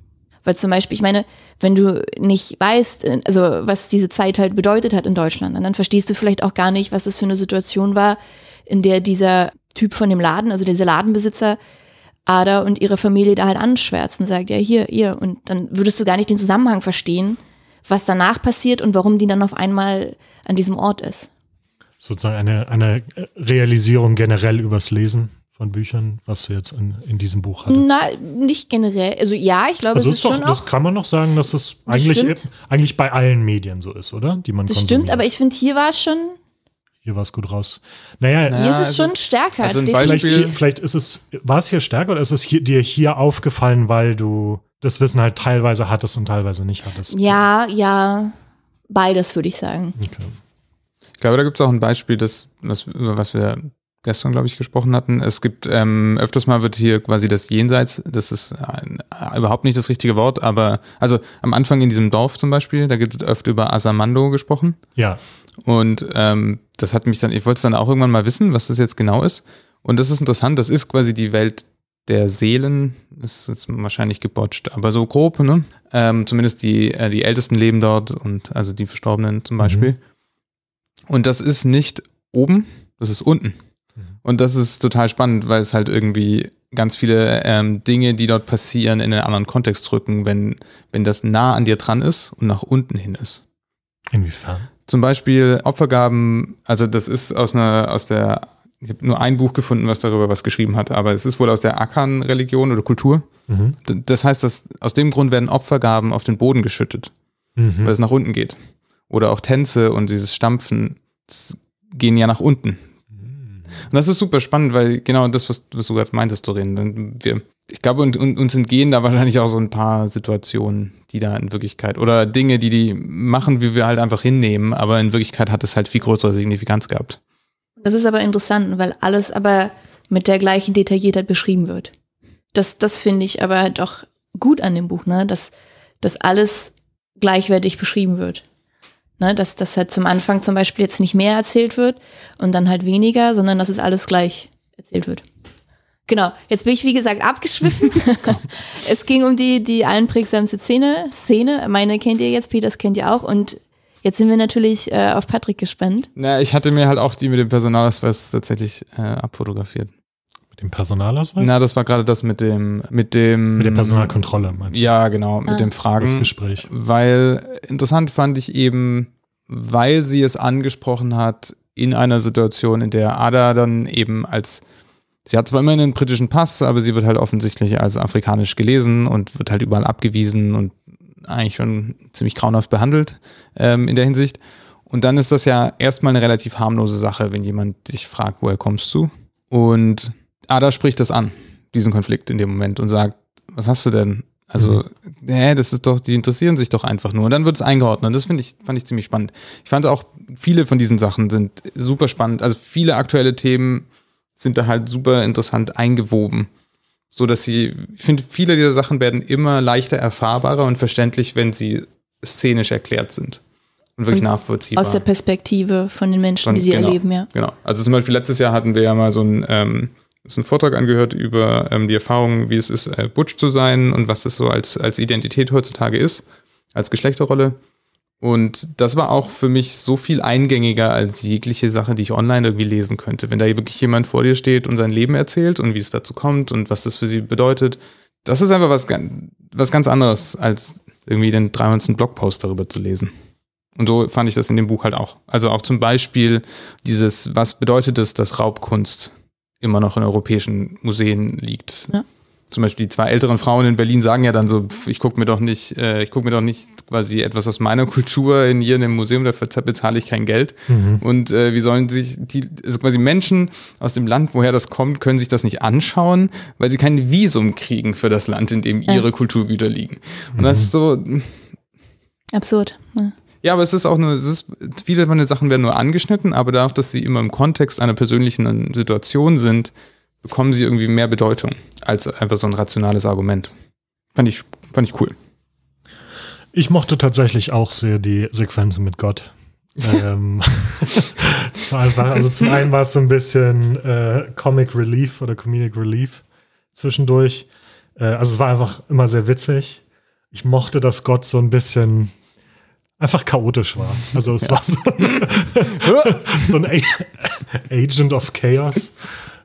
Weil zum Beispiel, ich meine, wenn du nicht weißt, also was diese Zeit halt bedeutet hat in Deutschland, dann verstehst du vielleicht auch gar nicht, was das für eine Situation war, in der dieser Typ von dem Laden, also dieser Ladenbesitzer, Ada und ihre Familie da halt anschwärzt und sagt, ja, hier, ihr. Und dann würdest du gar nicht den Zusammenhang verstehen, was danach passiert und warum die dann auf einmal an diesem Ort ist. Sozusagen eine, eine Realisierung generell übers Lesen von Büchern, was du jetzt in, in diesem Buch hattest? Na, nicht generell. Also ja, ich glaube, also es ist, doch, schon Das auch, kann man noch sagen, dass das eigentlich, eigentlich bei allen Medien so ist, oder? Die man Das konsumiert. stimmt, aber ich finde, hier war es schon, Hier war es gut raus. Naja, Na, hier ist es es schon ist- stärker. also vielleicht, vielleicht ist es, war es hier stärker oder ist es hier, dir hier aufgefallen, weil du das Wissen halt teilweise hattest und teilweise nicht hattest? Ja, ja, beides würde ich sagen. Okay. Ich glaube, da gibt es auch ein Beispiel, das, was, über was wir gestern, glaube ich, gesprochen hatten. Es gibt ähm, öfters mal wird hier quasi das Jenseits, das ist äh, überhaupt nicht das richtige Wort, aber also am Anfang in diesem Dorf zum Beispiel, da wird öfter über Asamando gesprochen. Ja, Und ähm, das hat mich dann, ich wollte es dann auch irgendwann mal wissen, was das jetzt genau ist. Und das ist interessant, das ist quasi die Welt der Seelen, das ist jetzt wahrscheinlich gebotcht, aber so grob, ne? Ähm, zumindest die, äh, die Ältesten leben dort und also die Verstorbenen zum Beispiel. Und das ist nicht oben, das ist unten. Und das ist total spannend, weil es halt irgendwie ganz viele ähm, Dinge, die dort passieren, in einen anderen Kontext rücken, wenn, wenn das nah an dir dran ist und nach unten hin ist. inwiefern? Zum Beispiel Opfergaben, also das ist aus einer, aus der, ich habe nur ein Buch gefunden, was darüber was geschrieben hat, aber es ist wohl aus der Akan-Religion oder Kultur. Mhm. Das heißt, dass aus dem Grund werden Opfergaben auf den Boden geschüttet, Mhm. weil es nach unten geht. Oder auch Tänze und dieses Stampfen gehen ja nach unten. Und das ist super spannend, weil genau das, was, was du gerade meintest, Doreen, dann wir, ich glaube, und, und, uns entgehen da wahrscheinlich auch so ein paar Situationen, die da in Wirklichkeit oder Dinge, die die machen, wie wir halt einfach hinnehmen, aber in Wirklichkeit hat es halt viel größere Signifikanz gehabt. Das ist aber interessant, weil alles aber mit der gleichen Detailliertheit beschrieben wird. Das, das finde ich aber doch gut an dem Buch, ne? dass, dass alles gleichwertig beschrieben wird. Ne? Dass, dass halt zum Anfang zum Beispiel jetzt nicht mehr erzählt wird und dann halt weniger, sondern dass es alles gleich erzählt wird. Genau, jetzt bin ich wie gesagt abgeschwiffen. es ging um die, die einprägsamste Szene. Szene, meine kennt ihr jetzt, Peters kennt ihr auch und jetzt sind wir natürlich äh, auf Patrick gespannt. Na, ich hatte mir halt auch die mit dem Personalausweis tatsächlich äh, abfotografiert. Mit dem Personalausweis? Na, das war gerade das mit dem, mit dem. Mit der Personalkontrolle, meinst du? Ja, genau, mit Ah. dem Das Fragen. Gespräch. Weil interessant fand ich eben, weil sie es angesprochen hat in einer Situation, in der Ada dann eben als, sie hat zwar immer einen britischen Pass, aber sie wird halt offensichtlich als afrikanisch gelesen und wird halt überall abgewiesen und eigentlich schon ziemlich grauenhaft behandelt ähm, in der Hinsicht. Und dann ist das ja erstmal eine relativ harmlose Sache, wenn jemand dich fragt, woher kommst du? Und Ada spricht das an, diesen Konflikt in dem Moment und sagt, was hast du denn? Also, hä, das ist doch, die interessieren sich doch einfach nur. Und dann wird es eingeordnet. Und das finde ich, fand ich ziemlich spannend. Ich fand auch, viele von diesen Sachen sind super spannend. Also viele aktuelle Themen sind da halt super interessant eingewoben. So dass sie, ich finde, viele dieser Sachen werden immer leichter erfahrbarer und verständlich, wenn sie szenisch erklärt sind. Und wirklich Und nachvollziehbar. Aus der Perspektive von den Menschen, Von- die sie genau. erleben, ja. Genau. Also zum Beispiel letztes Jahr hatten wir ja mal so einen, ähm, so einen Vortrag angehört über ähm, die Erfahrung, wie es ist, äh, Butch zu sein und was das so als, als Identität heutzutage ist, als Geschlechterrolle. Und das war auch für mich so viel eingängiger als jegliche Sache, die ich online irgendwie lesen könnte. Wenn da wirklich jemand vor dir steht und sein Leben erzählt und wie es dazu kommt und was das für sie bedeutet, das ist einfach was, was ganz anderes, als irgendwie den 300. Blogpost darüber zu lesen. Und so fand ich das in dem Buch halt auch. Also auch zum Beispiel dieses, was bedeutet es, dass Raubkunst immer noch in europäischen Museen liegt? Ja. Zum Beispiel die zwei älteren Frauen in Berlin sagen ja dann so, ich gucke mir doch nicht, äh, ich gucke mir doch nicht quasi etwas aus meiner Kultur in hier in dem Museum, dafür bezahle ich kein Geld. Und äh, wie sollen sich die, also quasi Menschen aus dem Land, woher das kommt, können sich das nicht anschauen, weil sie kein Visum kriegen für das Land, in dem Ja. ihre Kulturgüter liegen. Und das ist so, Absurd. Ja. ja, aber es ist auch nur, es ist, viele von den Sachen werden nur angeschnitten, aber dadurch, dass sie immer im Kontext einer persönlichen Situation sind, bekommen sie irgendwie mehr Bedeutung als einfach so ein rationales Argument. Fand ich, fand ich cool. Ich mochte tatsächlich auch sehr die Sequenzen mit Gott. ähm, einfach, also zum einen war es so ein bisschen äh, Comic Relief oder Comedic Relief zwischendurch. Äh, also es war einfach immer sehr witzig. Ich mochte, dass Gott so ein bisschen einfach chaotisch war. Also es war so, so ein Agent of Chaos.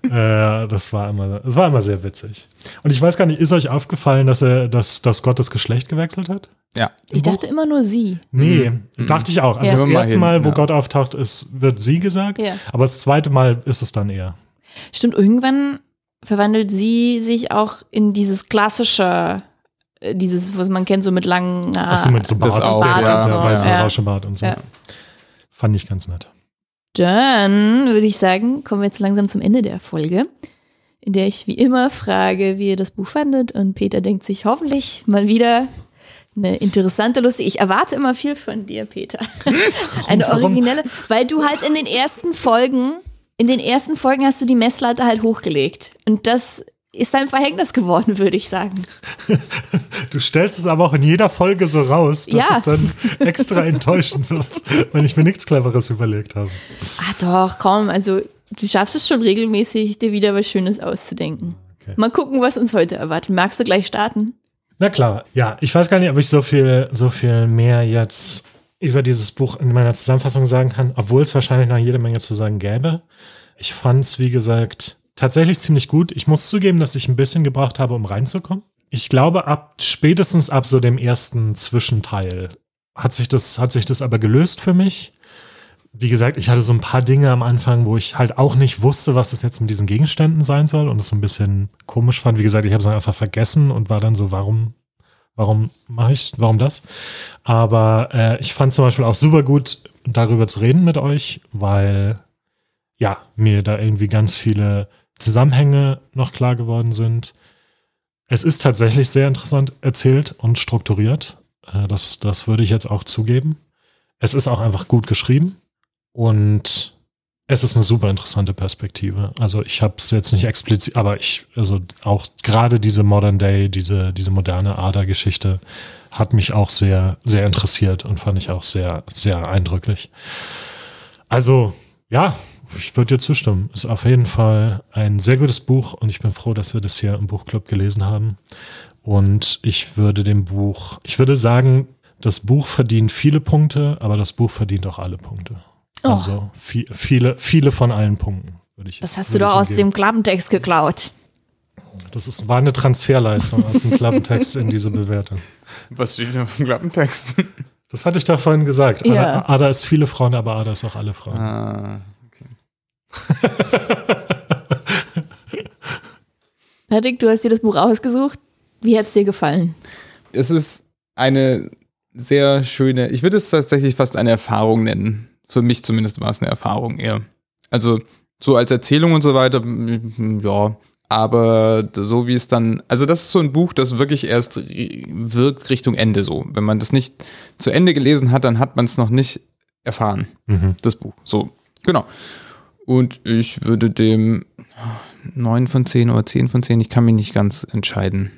Äh, das war immer, es war immer sehr witzig. Und ich weiß gar nicht, ist euch aufgefallen, dass er, dass, dass Gott das Geschlecht gewechselt hat? Ja. Ich dachte immer nur sie. Nee, dachte ich auch. Also Ja. das erste hin, Mal, wo ja. Gott auftaucht, ist, wird sie gesagt. Ja. Aber das zweite Mal ist es dann er. Stimmt, irgendwann verwandelt sie sich auch in dieses klassische, äh, dieses, was man kennt, so mit langen Haaren. Achso, mit so das Bart, auch, der, der, ja, der weiße ja. Rauschebart und so. Ja. Fand ich ganz nett. Dann würde ich sagen, kommen wir jetzt langsam zum Ende der Folge, in der ich wie immer frage, wie ihr das Buch fandet. Und Peter denkt sich hoffentlich mal wieder eine interessante, lustige. Ich erwarte immer viel von dir, Peter. Eine originelle, weil du halt in den ersten Folgen, in den ersten Folgen hast du die Messlatte halt hochgelegt. Und das ist dein Verhängnis geworden, würde ich sagen. Du stellst es aber auch in jeder Folge so raus, dass Ja. es dann extra enttäuschend wird, wenn ich mir nichts Cleveres überlegt habe. Ah doch, komm, also du schaffst es schon regelmäßig, dir wieder was Schönes auszudenken. Okay. Mal gucken, was uns heute erwartet. Magst du gleich starten? Na klar, ja, ich weiß gar nicht, ob ich so viel, so viel mehr jetzt über dieses Buch in meiner Zusammenfassung sagen kann, obwohl es wahrscheinlich noch jede Menge zu sagen gäbe. Ich fand es, wie gesagt, tatsächlich ziemlich gut. Ich muss zugeben, dass ich ein bisschen gebraucht habe, um reinzukommen. Ich glaube, ab spätestens ab so dem ersten Zwischenteil hat sich das, hat sich das aber gelöst für mich. Wie gesagt, ich hatte so ein paar Dinge am Anfang, wo ich halt auch nicht wusste, was das jetzt mit diesen Gegenständen sein soll und es so ein bisschen komisch fand. Wie gesagt, ich habe es einfach vergessen und war dann so, warum, warum mache ich, warum das? Aber äh, ich fand zum Beispiel auch super gut, darüber zu reden mit euch, weil ja, mir da irgendwie ganz viele Zusammenhänge noch klar geworden sind. Es ist tatsächlich sehr interessant erzählt und strukturiert. Äh, das, das würde ich jetzt auch zugeben. Es ist auch einfach gut geschrieben und es ist eine super interessante Perspektive. Also ich habe es jetzt nicht explizit, aber ich, also auch gerade diese Modern Day, diese, diese moderne Ader-Geschichte hat mich auch sehr, sehr interessiert und fand ich auch sehr, sehr eindrücklich. Also, ja, ich würde dir zustimmen. Ist auf jeden Fall ein sehr gutes Buch und ich bin froh, dass wir das hier im Buchclub gelesen haben. Und ich würde dem Buch, ich würde sagen, das Buch verdient viele Punkte, aber das Buch verdient auch alle Punkte. Oh. Also vi- viele, viele von allen Punkten, würde ich Das hast du doch aus dem Klappentext geklaut. Das ist, war eine Transferleistung aus dem Klappentext in diese Bewertung. Was steht da vom Klappentext? Das hatte ich da vorhin gesagt. Ja. Ada, Ada ist viele Frauen, aber Ada ist auch alle Frauen. ah. Patrick, du hast dir das Buch ausgesucht. Wie hat es dir gefallen? Es ist eine sehr schöne, ich würde es tatsächlich fast eine Erfahrung nennen. Für mich zumindest war es eine Erfahrung eher. Also so als Erzählung und so weiter, mm, ja. Aber so wie es dann, also das ist so ein Buch, das wirklich erst wirkt Richtung Ende so. Wenn man das nicht zu Ende gelesen hat, dann hat man es noch nicht erfahren Mhm. das Buch. So, genau. Und ich würde dem 9 von 10 oder 10 von 10, ich kann mich nicht ganz entscheiden.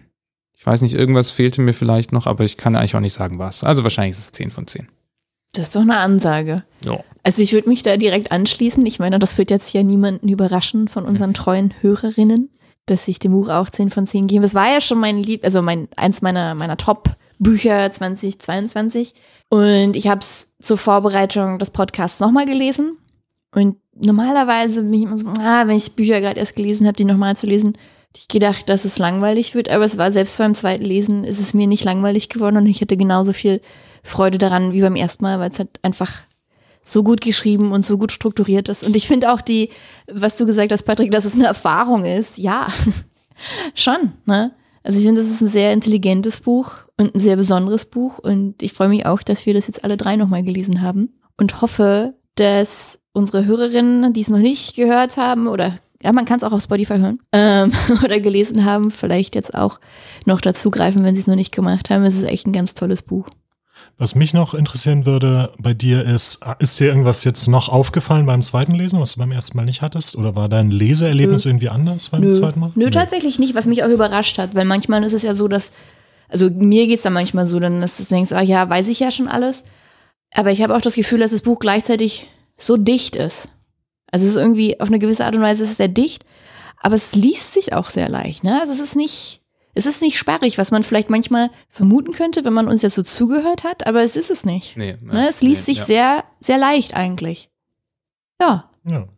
Ich weiß nicht, irgendwas fehlte mir vielleicht noch, aber ich kann eigentlich auch nicht sagen, was. Also wahrscheinlich ist es 10 von 10. Das ist doch eine Ansage. Ja. Also ich würde mich da direkt anschließen. Ich meine, das wird jetzt ja niemanden überraschen von unseren treuen Hörerinnen, dass ich dem Buch auch 10 von 10 gebe. Es war ja schon mein Lieb, also mein, eins meiner, meiner Top-Bücher 2022. Und ich habe es zur Vorbereitung des Podcasts nochmal gelesen. Und normalerweise bin ich immer so, ah, wenn ich Bücher gerade erst gelesen habe, die nochmal zu lesen, ich gedacht, dass es langweilig wird. Aber es war selbst beim zweiten Lesen, ist es mir nicht langweilig geworden und ich hatte genauso viel Freude daran wie beim ersten Mal, weil es halt einfach so gut geschrieben und so gut strukturiert ist. Und ich finde auch die, was du gesagt hast, Patrick, dass es eine Erfahrung ist, ja, schon. Ne? Also ich finde, das ist ein sehr intelligentes Buch und ein sehr besonderes Buch. Und ich freue mich auch, dass wir das jetzt alle drei nochmal gelesen haben und hoffe, dass unsere Hörerinnen, die es noch nicht gehört haben oder ja, man kann es auch auf Spotify hören ähm, oder gelesen haben, vielleicht jetzt auch noch dazugreifen, wenn sie es noch nicht gemacht haben. Es ist echt ein ganz tolles Buch. Was mich noch interessieren würde bei dir ist, ist dir irgendwas jetzt noch aufgefallen beim zweiten Lesen, was du beim ersten Mal nicht hattest? Oder war dein Leseerlebnis Nö. irgendwie anders beim Nö. zweiten Mal? Nö, tatsächlich nicht, was mich auch überrascht hat, weil manchmal ist es ja so, dass, also mir geht es dann manchmal so, dann dass du denkst, ah ja, weiß ich ja schon alles. Aber ich habe auch das Gefühl, dass das Buch gleichzeitig so dicht ist. Also es ist irgendwie auf eine gewisse Art und Weise ist es sehr dicht, aber es liest sich auch sehr leicht. Ne? Also es ist nicht, es ist nicht sperrig, was man vielleicht manchmal vermuten könnte, wenn man uns jetzt so zugehört hat, aber es ist es nicht. Nee, Ne? Es liest nee, sich ja. sehr, sehr leicht eigentlich. Ja, Ja.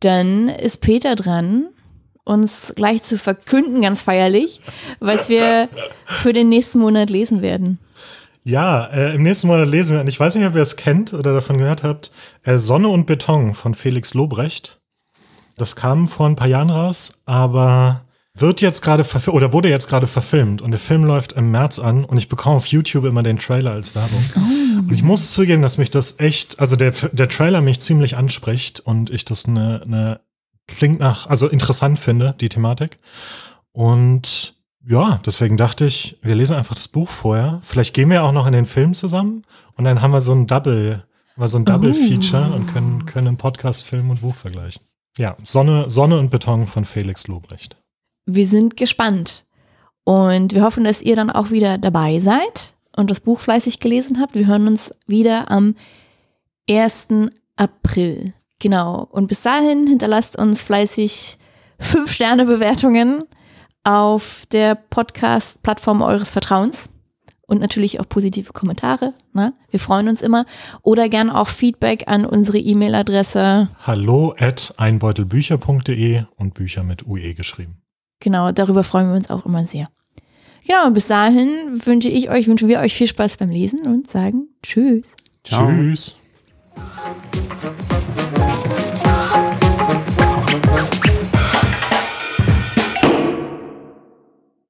dann ist Peter dran, uns gleich zu verkünden, ganz feierlich, was wir für den nächsten Monat lesen werden. Ja, äh, im nächsten Monat lesen wir, und ich weiß nicht, ob ihr es kennt oder davon gehört habt, äh, Sonne und Beton von Felix Lobrecht. Das kam vor ein paar Jahren raus, aber wird jetzt gerade verfilmt oder wurde jetzt gerade verfilmt und der Film läuft im März an und ich bekomme auf YouTube immer den Trailer als Werbung. Und ich muss zugeben, dass mich das echt, also der, der Trailer mich ziemlich anspricht und ich das eine, eine klingt nach, also interessant finde, die Thematik. Und ja, deswegen dachte ich, wir lesen einfach das Buch vorher. Vielleicht gehen wir auch noch in den Film zusammen und dann haben wir so ein Double, wir so ein Double Feature und können, können im Podcast Film und Buch vergleichen. Ja, Sonne, Sonne und Beton von Felix Lobrecht. Wir sind gespannt und wir hoffen, dass ihr dann auch wieder dabei seid und das Buch fleißig gelesen habt. Wir hören uns wieder am 1. April. Genau. Und bis dahin hinterlasst uns fleißig 5-Sterne-Bewertungen auf der Podcast-Plattform eures Vertrauens. Und natürlich auch positive Kommentare. Ne? Wir freuen uns immer. Oder gerne auch Feedback an unsere E-Mail-Adresse. Hallo at einbeutelbücher.de und Bücher mit UE geschrieben. Genau, darüber freuen wir uns auch immer sehr. Genau, und bis dahin wünsche ich euch, wünschen wir euch viel Spaß beim Lesen und sagen Tschüss. Ciao. Tschüss.